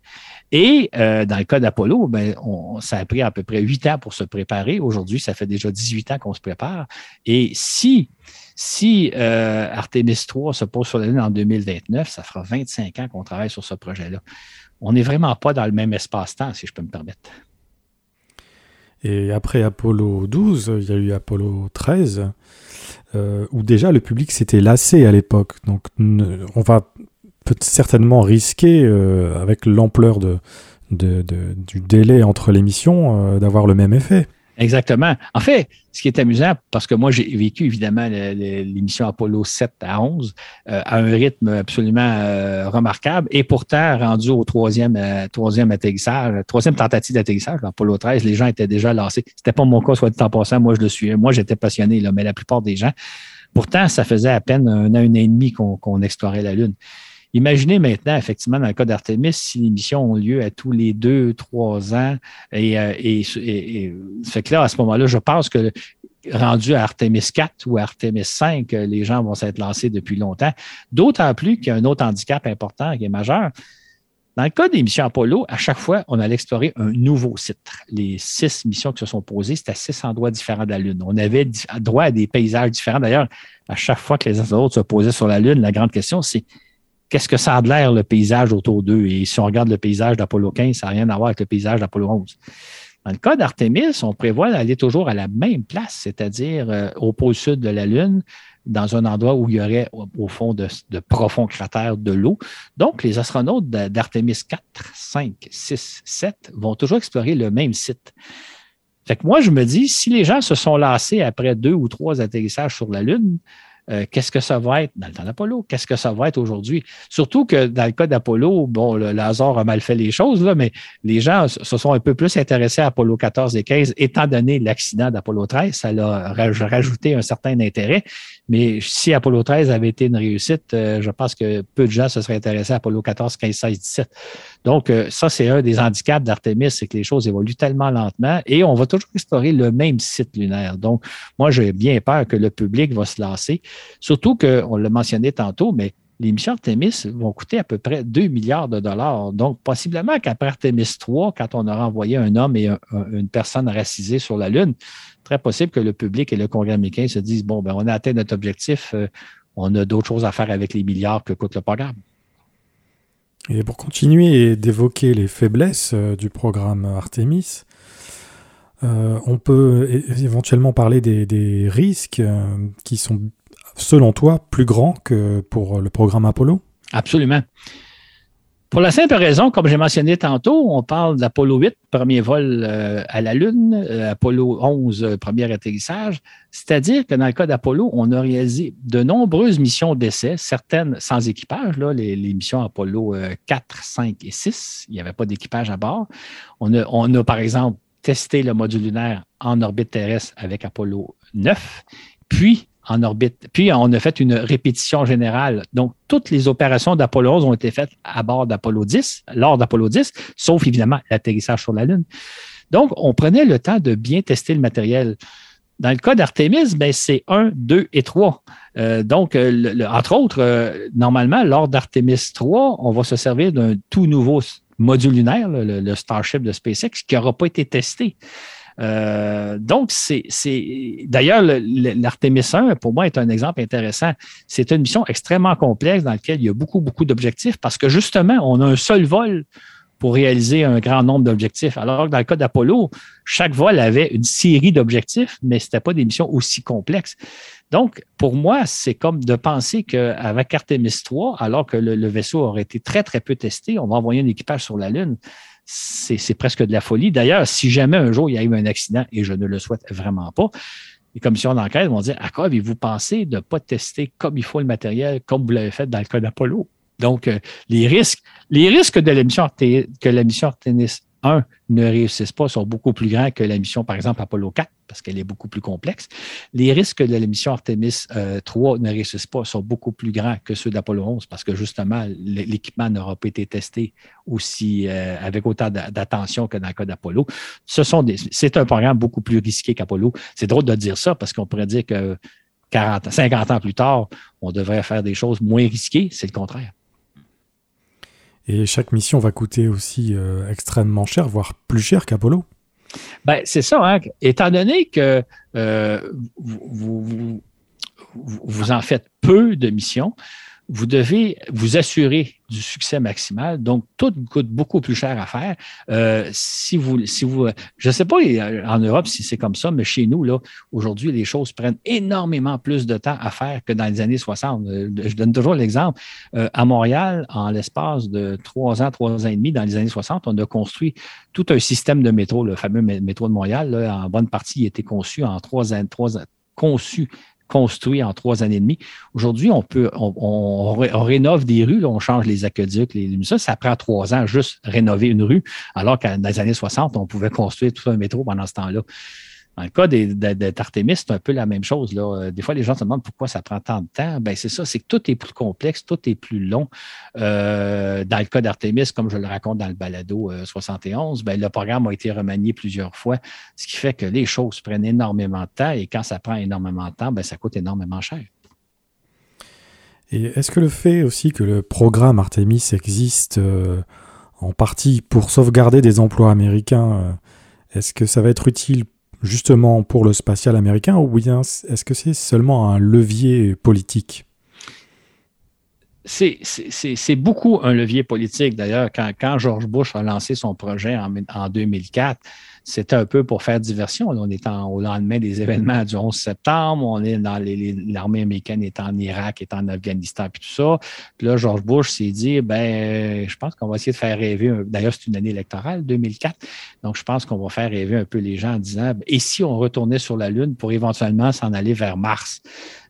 Et euh, dans le cas d'Apollo, ben, ça a pris à peu près huit ans pour se préparer. Aujourd'hui, ça fait déjà 18 ans qu'on se prépare. Et si, si euh, Artemis 3 se pose sur la Lune en 2029, ça fera 25 ans qu'on travaille sur ce projet-là. On n'est vraiment pas dans le même espace-temps, si je peux me permettre.
Et après Apollo 12, il y a eu Apollo 13. Euh, où déjà le public s'était lassé à l'époque. Donc on va peut certainement risquer, euh, avec l'ampleur de, du délai entre les missions, euh, d'avoir le même effet.
Exactement. En fait, ce qui est amusant, parce que moi, j'ai vécu évidemment l'émission Apollo 7 à 11 euh, à un rythme absolument euh, remarquable et pourtant rendu au troisième, euh, troisième atterrissage, troisième tentative d'atterrissage, Apollo 13, les gens étaient déjà lancés. C'était pas mon cas, soit dit en passant, moi je le suis. Moi, j'étais passionné, là, mais la plupart des gens. Pourtant, ça faisait à peine un an, un an et demi qu'on explorait la Lune. Imaginez maintenant, effectivement, dans le cas d'Artemis, si les missions ont lieu à tous les deux, trois ans, et, euh, et, fait que là, à ce moment-là, je pense que rendu à Artemis 4 ou Artemis 5, les gens vont s'être lancés depuis longtemps. D'autant plus qu'il y a un autre handicap important qui est majeur. Dans le cas des missions Apollo, à chaque fois, on allait explorer un nouveau site. Les six missions qui se sont posées, c'était six endroits différents de la Lune. On avait droit à des paysages différents. D'ailleurs, à chaque fois que les astronautes se posaient sur la Lune, la grande question, c'est qu'est-ce que ça a de l'air, le paysage autour d'eux? Et si on regarde le paysage d'Apollo 15, ça n'a rien à voir avec le paysage d'Apollo 11. Dans le cas d'Artemis, on prévoit d'aller toujours à la même place, c'est-à-dire euh, au pôle sud de la Lune, dans un endroit où il y aurait au fond de, profonds cratères de l'eau. Donc, les astronautes d'Artemis 4, 5, 6, 7 vont toujours explorer le même site. Fait moi, je me dis, si les gens se sont lassés après deux ou trois atterrissages sur la Lune, euh, qu'est-ce que ça va être dans le temps d'Apollo? Qu'est-ce que ça va être aujourd'hui? Surtout que dans le cas d'Apollo, bon, le, hasard a mal fait les choses, là, mais les gens se sont un peu plus intéressés à Apollo 14 et 15, étant donné l'accident d'Apollo 13, ça a rajouté un certain intérêt. Mais si Apollo 13 avait été une réussite, euh, je pense que peu de gens se seraient intéressés à Apollo 14, 15, 16, 17. Donc, euh, ça, c'est un des handicaps d'Artemis, c'est que les choses évoluent tellement lentement et on va toujours explorer le même site lunaire. Donc, moi, j'ai bien peur que le public va se lancer. Surtout qu'on l'a mentionné tantôt, mais les missions Artemis vont coûter à peu près 2 milliards de dollars. Donc, possiblement qu'après Artemis 3, quand on aura envoyé un homme et une personne racisée sur la Lune, très possible que le public et le Congrès américain se disent, bon, ben, on a atteint notre objectif, euh, on a d'autres choses à faire avec les milliards que coûte le programme.
Et pour continuer d'évoquer les faiblesses euh, du programme Artemis, euh, on peut éventuellement parler des, risques qui sont, selon toi, plus grands que pour le programme Apollo?
Absolument. Pour la simple raison, comme j'ai mentionné tantôt, on parle d'Apollo 8, premier vol euh, à la Lune, euh, Apollo 11, euh, premier atterrissage. C'est-à-dire que dans le cas d'Apollo, on a réalisé de nombreuses missions d'essai, certaines sans équipage, là, les, missions Apollo 4, 5 et 6. Il n'y avait pas d'équipage à bord. On a, on a, par exemple, testé le module lunaire en orbite terrestre avec Apollo 9. Puis, en orbite. Puis, on a fait une répétition générale. Donc, toutes les opérations d'Apollo 11 ont été faites à bord d'Apollo 10, lors d'Apollo 10, sauf évidemment l'atterrissage sur la Lune. Donc, on prenait le temps de bien tester le matériel. Dans le cas d'Artemis, ben, c'est 1, 2 et 3. Euh, donc, euh, entre autres, euh, normalement, lors d'Artemis 3, on va se servir d'un tout nouveau module lunaire, le, Starship de SpaceX, qui n'aura pas été testé. Euh, donc, c'est d'ailleurs l'Artemis 1, pour moi, est un exemple intéressant. C'est une mission extrêmement complexe dans laquelle il y a beaucoup, beaucoup d'objectifs parce que justement, on a un seul vol pour réaliser un grand nombre d'objectifs. Alors que dans le cas d'Apollo, chaque vol avait une série d'objectifs, mais ce n'était pas des missions aussi complexes. Donc, pour moi, c'est comme de penser qu'avec Artemis 3, alors que le, le, vaisseau aurait été très, très peu testé, on va envoyer un équipage sur la Lune c'est presque de la folie. D'ailleurs, si jamais un jour il y a eu un accident, et je ne le souhaite vraiment pas, les commissions d'enquête vont dire à quoi avez-vous pensé de ne pas tester comme il faut le matériel, comme vous l'avez fait dans le cas d'Apollo? Donc, euh, les risques, les risques de l'émission que la mission Artemis 1 ne réussissent pas sont beaucoup plus grands que la mission, par exemple, Apollo 4, parce qu'elle est beaucoup plus complexe. Les risques de la mission Artemis 3 euh, ne réussissent pas sont beaucoup plus grands que ceux d'Apollo 11, parce que justement, l'équipement n'aura pas été testé aussi euh, avec autant d'attention que dans le cas d'Apollo. C'est un programme beaucoup plus risqué qu'Apollo. C'est drôle de dire ça, parce qu'on pourrait dire que 40, 50 ans plus tard, on devrait faire des choses moins risquées. C'est le contraire.
Et chaque mission va coûter aussi euh, extrêmement cher, voire plus cher qu'Apollo.
Ben, c'est ça. Hein? Étant donné que euh, vous, vous, en faites peu de missions, vous devez vous assurer du succès maximal. Donc, tout coûte beaucoup plus cher à faire. Euh, si vous, si vous, je ne sais pas en Europe si c'est comme ça, mais chez nous, là, aujourd'hui, les choses prennent énormément plus de temps à faire que dans les années 60. Euh, je donne toujours l'exemple. Euh, à Montréal, en l'espace de trois ans, trois ans et demi, dans les années 60, on a construit tout un système de métro, le fameux métro de Montréal. en bonne partie, il a été conçu en trois ans, trois ans conçu construit en trois années et demie. Aujourd'hui, on peut, on, rénove des rues, on change les aqueducs, les, ça, ça prend trois ans juste rénover une rue, alors que dans les années 60, on pouvait construire tout un métro pendant ce temps-là. Dans le cas d'Artemis, c'est un peu la même chose. Là. Euh, des fois, les gens se demandent pourquoi ça prend tant de temps. Ben, c'est ça, c'est que tout est plus complexe, tout est plus long. Euh, dans le cas d'Artemis, comme je le raconte dans le balado 71, euh, ben, le programme a été remanié plusieurs fois, ce qui fait que les choses prennent énormément de temps et quand ça prend énormément de temps, ben, ça coûte énormément cher.
Et est-ce que le fait aussi que le programme Artemis existe en partie pour sauvegarder des emplois américains, est-ce que ça va être utile justement pour le spatial américain ou bien est-ce que c'est seulement un levier politique?
C'est beaucoup un levier politique. D'ailleurs, quand, George Bush a lancé son projet en, en 2004, c'était un peu pour faire diversion. on est au lendemain des événements du 11 septembre, on est dans l'armée américaine est en Irak, est en Afghanistan, puis tout ça. Puis là, George Bush s'est dit, ben, je pense qu'on va essayer de faire rêver. D'ailleurs, c'est une année électorale, 2004. Donc, je pense qu'on va faire rêver un peu les gens en disant, et si on retournait sur la Lune pour éventuellement s'en aller vers Mars?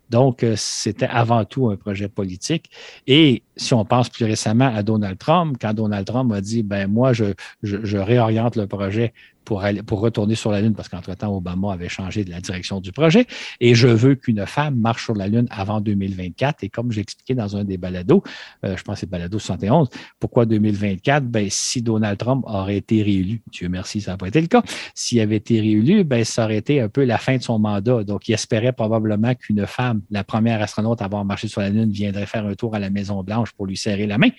Donc, euh, c'était avant tout un projet politique. Et si on pense plus récemment à Donald Trump, quand Donald Trump a dit, ben moi, je, je réoriente le projet pour, aller, pour retourner sur la Lune, parce qu'entre-temps, Obama avait changé de la direction du projet. Et je veux qu'une femme marche sur la Lune avant 2024. Et comme j'ai expliqué dans un des balados, euh, je pense que c'est balado 71, pourquoi 2024? Ben, si Donald Trump aurait été réélu, Dieu merci, ça n'a pas été le cas. S'il avait été réélu, ben, ça aurait été un peu la fin de son mandat. Donc, il espérait probablement qu'une femme, la première astronaute à avoir marché sur la Lune, viendrait faire un tour à la Maison-Blanche pour lui serrer la main.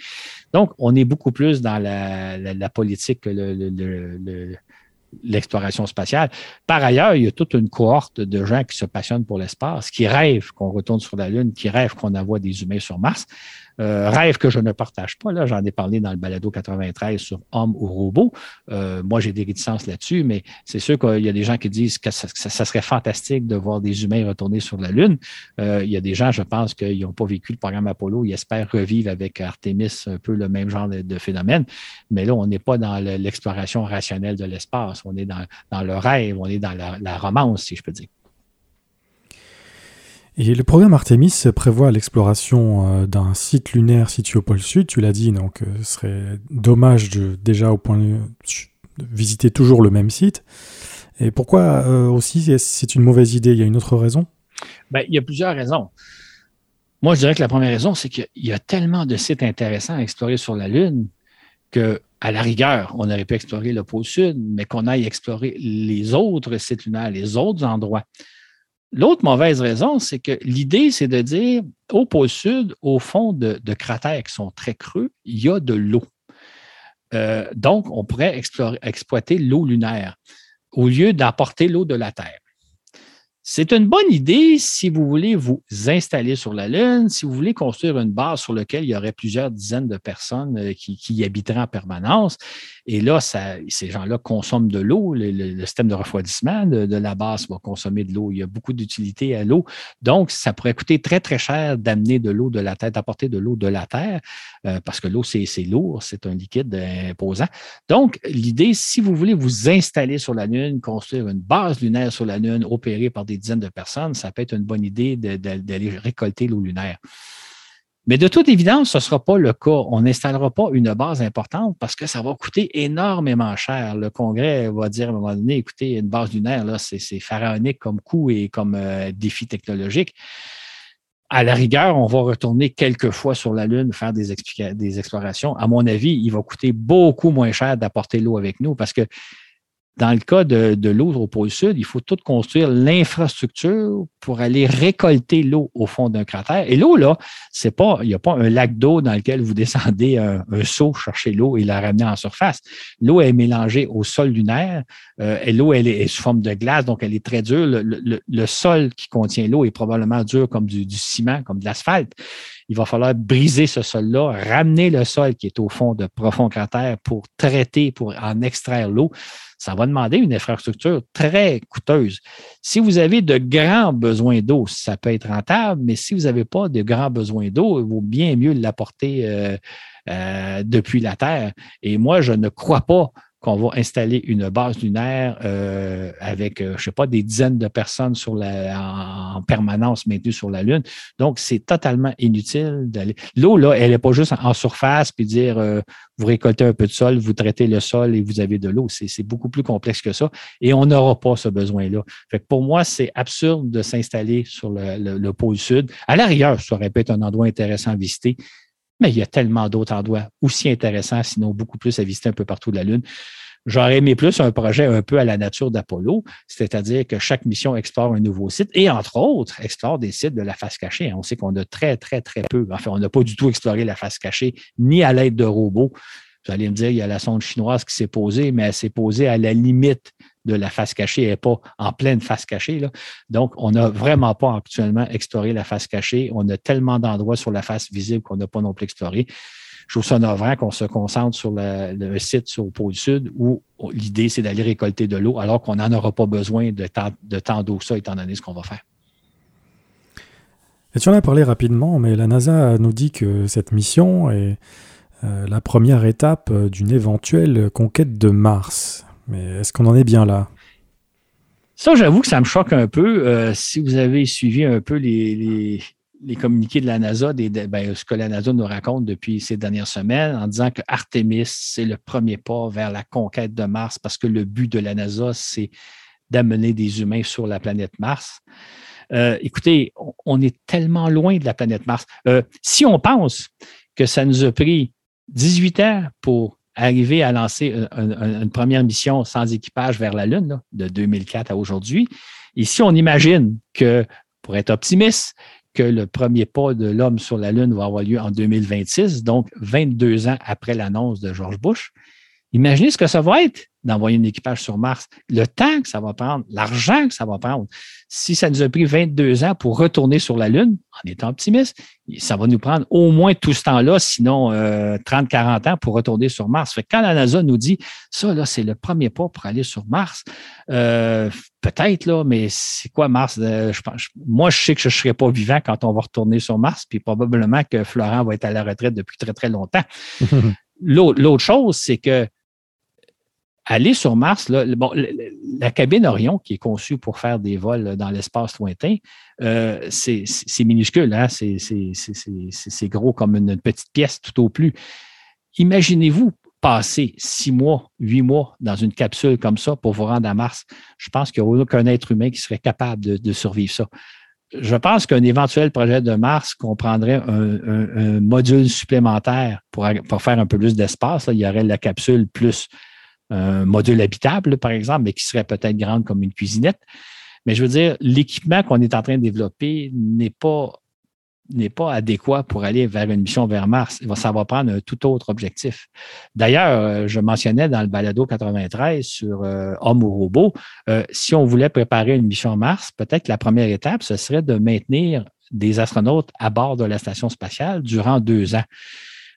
Donc, on est beaucoup plus dans la, politique que le l'exploration spatiale. Par ailleurs, il y a toute une cohorte de gens qui se passionnent pour l'espace, qui rêvent qu'on retourne sur la Lune, qui rêvent qu'on envoie des humains sur Mars. Euh, rêve que je ne partage pas. Là, j'en ai parlé dans le balado 93 sur homme ou robot. Euh, moi, j'ai des réticences là-dessus, mais c'est sûr qu'il y a des gens qui disent que ça, serait fantastique de voir des humains retourner sur la Lune. Euh, il y a des gens, je pense, qui n'ont pas vécu le programme Apollo. Ils espèrent revivre avec Artemis un peu le même genre de, phénomène. Mais là, on n'est pas dans l'exploration rationnelle de l'espace. On est dans, le rêve, on est dans la romance, si je peux dire.
Et le programme Artemis prévoit l'exploration euh, d'un site lunaire situé au pôle sud, tu l'as dit, donc euh, ce serait dommage de, déjà au point de, visiter toujours le même site. Et pourquoi euh, aussi c'est une mauvaise idée? Il y a une autre raison?
Ben, Il y a plusieurs raisons. Moi, je dirais que la première raison, c'est qu'il y a tellement de sites intéressants à explorer sur la Lune que, à la rigueur, on aurait pu explorer le pôle sud, mais qu'on aille explorer les autres sites lunaires, les autres endroits. L'autre mauvaise raison, c'est que l'idée, c'est de dire au pôle sud, au fond de, cratères qui sont très creux, il y a de l'eau. Euh, donc, on pourrait exploiter l'eau lunaire au lieu d'apporter l'eau de la Terre. C'est une bonne idée si vous voulez vous installer sur la Lune, si vous voulez construire une base sur laquelle il y aurait plusieurs dizaines de personnes euh, qui, y habiteraient en permanence. Et là, ces gens-là consomment de l'eau. Le, système de refroidissement de, la base va consommer de l'eau. Il y a beaucoup d'utilité à l'eau. Donc, ça pourrait coûter très, très cher d'amener de l'eau de la Terre, d'apporter de l'eau de la Terre, euh, parce que l'eau, c'est lourd, c'est un liquide imposant. Donc, l'idée, si vous voulez vous installer sur la Lune, construire une base lunaire sur la Lune, opérée par des dizaines de personnes, ça peut être une bonne idée d'aller récolter l'eau lunaire. Mais de toute évidence, ce ne sera pas le cas. On n'installera pas une base importante parce que ça va coûter énormément cher. Le Congrès va dire à un moment donné, écoutez, une base lunaire, là, c'est, pharaonique comme coût et comme euh, défi technologique. À la rigueur, on va retourner quelques fois sur la Lune, faire des, des explorations. À mon avis, il va coûter beaucoup moins cher d'apporter l'eau avec nous parce que dans le cas de, de l'eau au pôle sud, il faut tout construire l'infrastructure pour aller récolter l'eau au fond d'un cratère. Et l'eau, là, c'est pas, il n'y a pas un lac d'eau dans lequel vous descendez un, seau, chercher l'eau et la ramener en surface. L'eau est mélangée au sol lunaire. Euh, et l'eau, elle est, sous forme de glace, donc elle est très dure. Le, sol qui contient l'eau est probablement dur comme du, du ciment, comme de l'asphalte. Il va falloir briser ce sol-là, ramener le sol qui est au fond de profonds cratères pour traiter, pour en extraire l'eau ça va demander une infrastructure très coûteuse. Si vous avez de grands besoins d'eau, ça peut être rentable, mais si vous n'avez pas de grands besoins d'eau, il vaut bien mieux l'apporter euh, euh, depuis la Terre. Et moi, je ne crois pas qu'on va installer une base lunaire euh, avec, euh, je ne sais pas, des dizaines de personnes sur la, en, permanence maintenues sur la Lune. Donc, c'est totalement inutile d'aller. L'eau, là, elle n'est pas juste en surface puis dire euh, vous récoltez un peu de sol, vous traitez le sol et vous avez de l'eau. C'est beaucoup plus complexe que ça. Et on n'aura pas ce besoin-là. Pour moi, c'est absurde de s'installer sur le, le, pôle sud. À l'arrière, ça aurait pu être un endroit intéressant à visiter. Mais il y a tellement d'autres endroits aussi intéressants, sinon beaucoup plus à visiter un peu partout de la Lune. J'aurais aimé plus un projet un peu à la nature d'Apollo, c'est-à-dire que chaque mission explore un nouveau site et, entre autres, explore des sites de la face cachée. On sait qu'on a très, très, très peu. Enfin, on n'a pas du tout exploré la face cachée, ni à l'aide de robots. Vous allez me dire, il y a la sonde chinoise qui s'est posée, mais elle s'est posée à la limite de la face cachée et pas en pleine face cachée. Donc, on n'a vraiment pas actuellement exploré la face cachée. On a tellement d'endroits sur la face visible qu'on n'a pas non plus exploré. Je trouve ça navrant qu'on se concentre sur le, site sur le pôle sud où l'idée, c'est d'aller récolter de l'eau alors qu'on n'en aura pas besoin de tant, de tant d'eau ça, étant donné ce qu'on va faire.
Et tu en as parlé rapidement, mais la NASA nous dit que cette mission est euh, la première étape euh, d'une éventuelle conquête de Mars. Mais est-ce qu'on en est bien là?
Ça, j'avoue que ça me choque un peu. Euh, si vous avez suivi un peu les, les communiqués de la NASA, ben, ce que la NASA nous raconte depuis ces dernières semaines, en disant que Artemis, c'est le premier pas vers la conquête de Mars, parce que le but de la NASA, c'est d'amener des humains sur la planète Mars. Euh, écoutez, on, est tellement loin de la planète Mars. Euh, si on pense que ça nous a pris 18 ans pour arriver à lancer une, première mission sans équipage vers la Lune, de 2004 à aujourd'hui, si on imagine que, pour être optimiste, que le premier pas de l'homme sur la Lune va avoir lieu en 2026, donc 22 ans après l'annonce de George Bush. Imaginez ce que ça va être d'envoyer un équipage sur Mars, le temps que ça va prendre, l'argent que ça va prendre. Si ça nous a pris 22 ans pour retourner sur la Lune, en étant optimiste, ça va nous prendre au moins tout ce temps-là, sinon 30-40 euh, ans pour retourner sur Mars. Fait quand la NASA nous dit ça, là, c'est le premier pas pour aller sur Mars, euh, peut-être, là, mais c'est quoi Mars? Euh, je pense, moi, je sais que je ne serai pas vivant quand on va retourner sur Mars, puis probablement que Florent va être à la retraite depuis très, très longtemps. L'autre chose, c'est que aller sur Mars, la cabine Orion, qui est conçue pour faire des vols dans l'espace lointain, euh, c'est minuscule, hein? c'est gros comme une petite pièce tout au plus. Imaginez-vous passer six mois, huit mois dans une capsule comme ça pour vous rendre à Mars. Je pense qu'il n'y a aucun être humain qui serait capable de, survivre ça. Je pense qu'un éventuel projet de Mars comprendrait un, module supplémentaire pour, faire un peu plus d'espace. Il y aurait la capsule plus un module habitable, par exemple, mais qui serait peut-être grande comme une cuisinette. Mais je veux dire, l'équipement qu'on est en train de développer n'est pas n'est pas adéquat pour aller vers une mission vers Mars. Ça va prendre un tout autre objectif. D'ailleurs, euh, je mentionnais dans le balado 93 sur euh, homme ou robot, euh, si on voulait préparer une mission Mars, peut-être que la première étape, ce serait de maintenir des astronautes à bord de la station spatiale durant deux ans.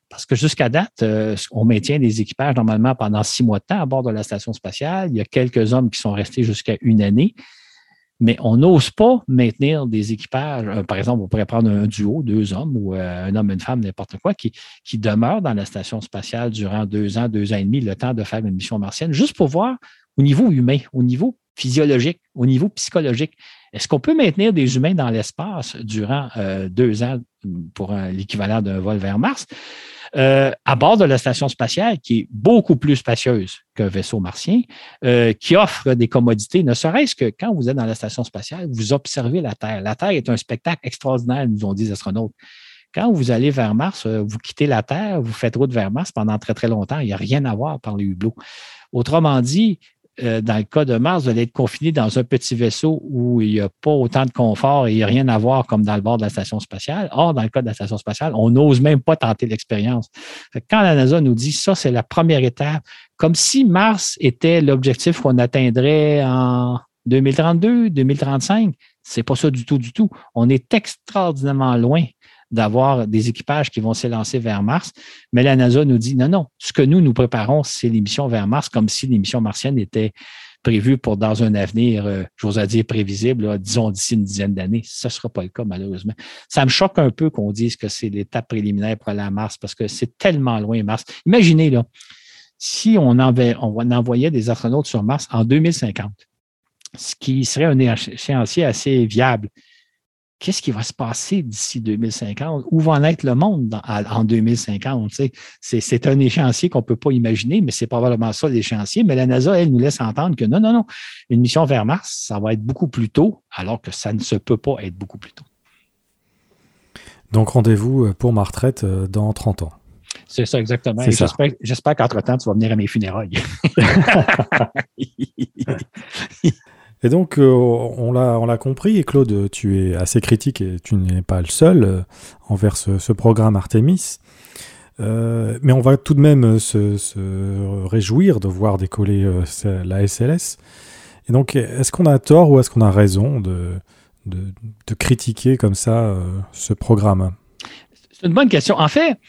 Parce que jusqu'à date, on maintient des équipages normalement pendant six mois de temps à bord de la station spatiale. Il y a quelques hommes qui sont restés jusqu'à une année mais on n'ose pas maintenir des équipages. Euh, par exemple, on pourrait prendre un duo, deux hommes ou euh, un homme, une femme, n'importe quoi, qui, qui demeurent dans la station spatiale durant deux ans, deux ans et demi, le temps de faire une mission martienne, juste pour voir au niveau humain, au niveau physiologique, au niveau psychologique. Est-ce qu'on peut maintenir des humains dans l'espace durant euh, deux ans pour l'équivalent d'un vol vers Mars? Euh, à bord de la station spatiale, qui est beaucoup plus spacieuse qu'un vaisseau martien, euh, qui offre des commodités, ne serait-ce que quand vous êtes dans la station spatiale, vous observez la Terre. La Terre est un spectacle extraordinaire, nous ont dit les astronautes. Quand vous allez vers Mars, euh, vous quittez la Terre, vous faites route vers Mars pendant très, très longtemps. Il n'y a rien à voir par les hublots. Autrement dit, euh, dans le cas de Mars, vous allez être confiné dans un petit vaisseau où il n'y a pas autant de confort et il n'y a rien à voir comme dans le bord de la station spatiale. Or, dans le cas de la station spatiale, on n'ose même pas tenter l'expérience. Quand la NASA nous dit ça, c'est la première étape, comme si Mars était l'objectif qu'on atteindrait en 2032, 2035, c'est pas ça du tout, du tout. On est extraordinairement loin d'avoir des équipages qui vont s'élancer vers Mars. Mais la NASA nous dit non, non, ce que nous, nous préparons, c'est l'émission vers Mars, comme si l'émission martienne était prévue pour dans un avenir, euh, j'ose dire prévisible, disons d'ici une dizaine d'années. Ce ne sera pas le cas, malheureusement. Ça me choque un peu qu'on dise que c'est l'étape préliminaire pour aller à Mars parce que c'est tellement loin, Mars. Imaginez, là, si on, on envoyait des astronautes sur Mars en 2050, ce qui serait un échéancier assez viable qu'est-ce qui va se passer d'ici 2050? Où va en être le monde en 2050? C'est un échéancier qu'on ne peut pas imaginer, mais c'est probablement ça l'échéancier. Mais la NASA, elle, nous laisse entendre que non, non, non, une mission vers Mars, ça va être beaucoup plus tôt, alors que ça ne se peut pas être beaucoup plus tôt.
Donc rendez-vous euh, pour ma retraite euh, dans 30 ans.
C'est ça, exactement. J'espère qu'entre-temps, tu vas venir à mes funérailles.
Et donc, euh, on l'a compris, et Claude, tu es assez critique et tu n'es pas le seul euh, envers ce, programme Artemis. Euh, mais on va tout de même se, réjouir de voir décoller la SLS. Et donc, est-ce qu'on a tort ou est-ce qu'on a raison de, de, critiquer comme ça ce programme?
C'est une bonne question. En fait,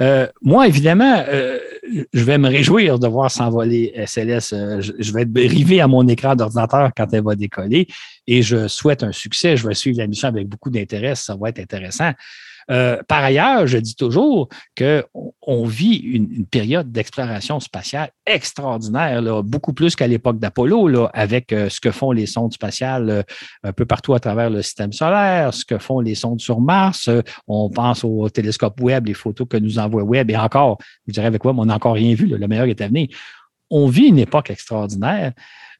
euh, moi, évidemment, euh, je vais me réjouir de voir s'envoler SLS. Euh, je, vais être rivé à mon écran d'ordinateur quand elle va décoller et je souhaite un succès. Je vais suivre la mission avec beaucoup d'intérêt. Ça va être intéressant. Euh, par ailleurs, je dis toujours qu'on on vit une, période d'exploration spatiale extraordinaire, beaucoup plus qu'à l'époque d'Apollo, avec euh, ce que font les sondes spatiales euh, un peu partout à travers le système solaire, ce que font les sondes sur Mars. on pense au télescope Webb, les photos que nous envoie Webb, et encore, je dirais avec Webb, on n'a encore rien vu, le meilleur est à venir. On vit une époque extraordinaire.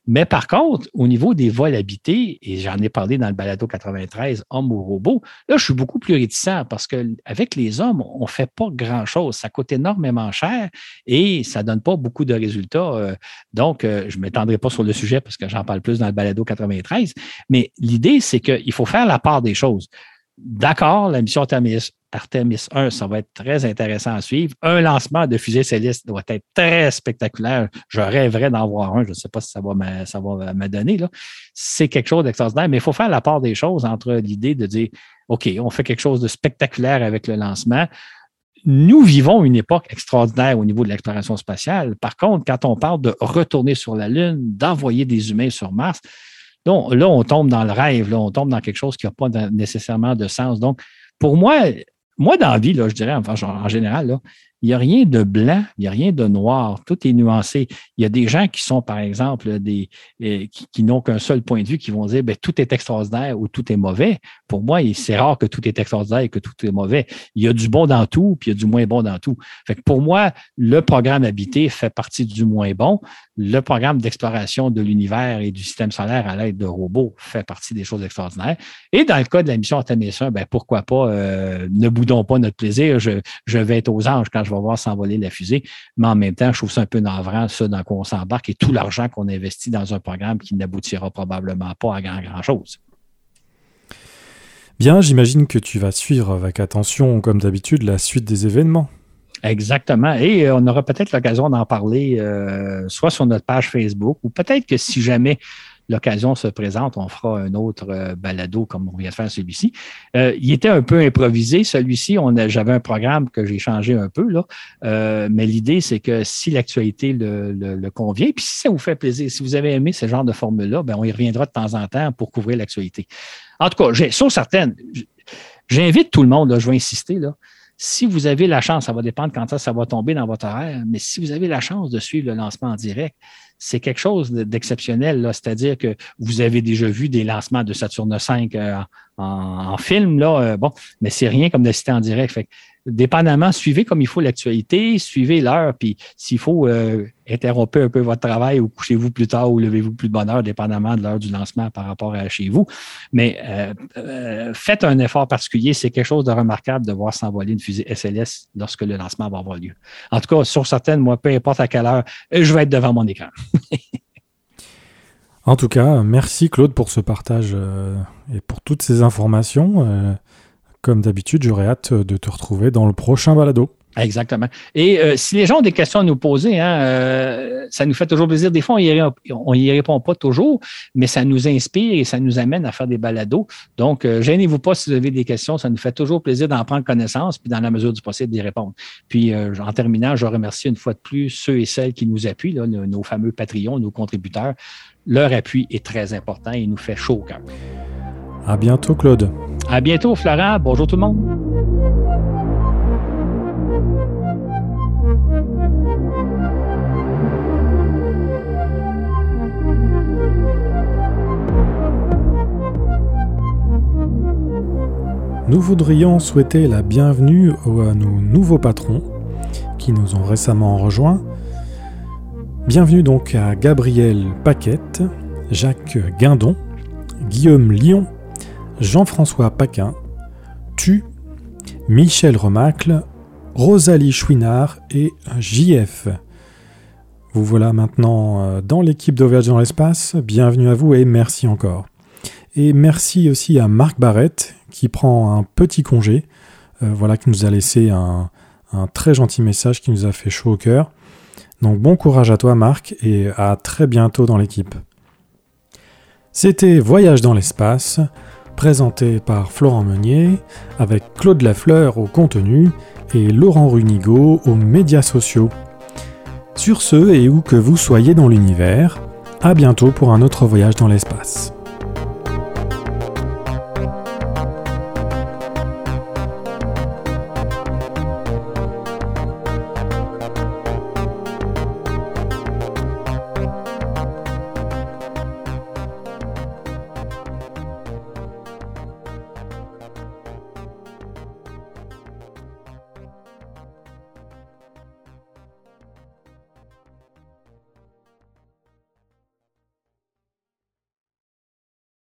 Mais par contre, au niveau des vols habités, et j'en ai parlé dans le balado 93, hommes ou robots, là, je suis beaucoup plus réticent parce qu'avec les hommes, on ne fait pas grand-chose. Ça coûte énormément cher et ça ne donne pas beaucoup de résultats. Euh. Donc, euh, je ne m'étendrai pas sur le sujet parce que j'en parle plus dans le balado 93. Mais l'idée, c'est qu'il faut faire la part des choses. D'accord, la mission Artemis, Artemis 1, ça va être très intéressant à suivre. Un lancement de fusée céleste doit être très spectaculaire. Je rêverais d'en voir un. Je ne sais pas si ça va me, ça va me donner. C'est quelque chose d'extraordinaire, mais il faut faire la part des choses entre l'idée de dire OK, on fait quelque chose de spectaculaire avec le lancement. Nous vivons une époque extraordinaire au niveau de l'exploration spatiale. Par contre, quand on parle de retourner sur la Lune, d'envoyer des humains sur Mars, donc, là, on tombe dans le rêve, là, on tombe dans quelque chose qui n'a pas nécessairement de sens. Donc, pour moi, moi, dans la vie, là, je dirais, enfin, en général, là, il n'y a rien de blanc, il n'y a rien de noir, tout est nuancé. Il y a des gens qui sont, par exemple, des euh, qui, n'ont qu'un seul point de vue, qui vont dire ben, tout est extraordinaire ou tout est mauvais. Pour moi, c'est rare que tout est extraordinaire et que tout est mauvais. Il y a du bon dans tout, puis il y a du moins bon dans tout. Fait que pour moi, le programme habité fait partie du moins bon. Le programme d'exploration de l'univers et du système solaire à l'aide de robots fait partie des choses extraordinaires. Et dans le cas de la mission Artemis 1, ben, pourquoi pas, euh, ne boudons pas notre plaisir. Je, je vais être aux anges quand je vais voir s'envoler la fusée. Mais en même temps, je trouve ça un peu navrant, ça, dans quoi on s'embarque et tout l'argent qu'on investit dans un programme qui n'aboutira probablement pas à grand, grand chose.
Bien, j'imagine que tu vas suivre avec attention, comme d'habitude, la suite des événements.
Exactement. Et euh, on aura peut-être l'occasion d'en parler euh, soit sur notre page Facebook ou peut-être que si jamais l'occasion se présente, on fera un autre euh, balado comme on vient de faire celui-ci. il était un peu improvisé, celui-ci. J'avais un programme que j'ai changé un peu, là. mais l'idée, c'est que si l'actualité le, convient, puis si ça vous fait plaisir, si vous avez aimé ce genre de formule-là, ben, on y reviendra de temps en temps pour couvrir l'actualité. En tout cas, sur certaines, j'invite tout le monde, je vais insister, là, si vous avez la chance, ça va dépendre quand ça, va tomber dans votre horaire, mais si vous avez la chance de suivre le lancement en direct, c'est quelque chose d'exceptionnel. C'est-à-dire que vous avez déjà vu des lancements de Saturne 5 euh, en, film, là, euh, bon, mais c'est rien comme d'assister en direct. Dépendamment, suivez comme il faut l'actualité, suivez l'heure, puis s'il faut euh, interrompre un peu votre travail ou couchez-vous plus tard ou levez-vous plus de bonne heure, dépendamment de l'heure du lancement par rapport à chez vous. Mais euh, euh, faites un effort particulier. C'est quelque chose de remarquable de voir s'envoler une fusée SLS lorsque le lancement va avoir lieu. En tout cas, sur certaines, moi, peu importe à quelle heure, je vais être devant mon écran.
en tout cas, merci Claude pour ce partage et pour toutes ces informations. Comme d'habitude, j'aurais hâte de te retrouver dans le prochain balado.
Exactement. Et euh, si les gens ont des questions à nous poser, hein, euh, ça nous fait toujours plaisir. Des fois, on n'y répond pas toujours, mais ça nous inspire et ça nous amène à faire des balados. Donc, euh, gênez-vous pas si vous avez des questions. Ça nous fait toujours plaisir d'en prendre connaissance, puis dans la mesure du possible d'y répondre. Puis, en terminant, je remercie une fois de plus ceux et celles qui nous appuient, nos, fameux Patreons, nos contributeurs. Leur appui est très important et nous fait chaud au cœur.
À bientôt, Claude.
À bientôt, Florent. Bonjour tout le monde.
Nous voudrions souhaiter la bienvenue à nos nouveaux patrons qui nous ont récemment rejoints. Bienvenue donc à Gabriel Paquette, Jacques Guindon, Guillaume Lyon, Jean-François Paquin, Tu, Michel Remacle, Rosalie Chouinard et JF. Vous voilà maintenant euh, dans l'équipe d'Auvergne dans l'espace. Bienvenue à vous et merci encore. Et merci aussi à Marc Barrette qui prend un petit congé. Euh, voilà, qui nous a laissé un, un, très gentil message qui nous a fait chaud au cœur. Donc bon courage à toi Marc et à très bientôt dans l'équipe. C'était Voyage dans l'espace présenté par Florent Meunier, avec Claude Lafleur au contenu et Laurent Runigo aux médias sociaux. Sur ce, et où que vous soyez dans l'univers, à bientôt pour un autre voyage dans l'espace.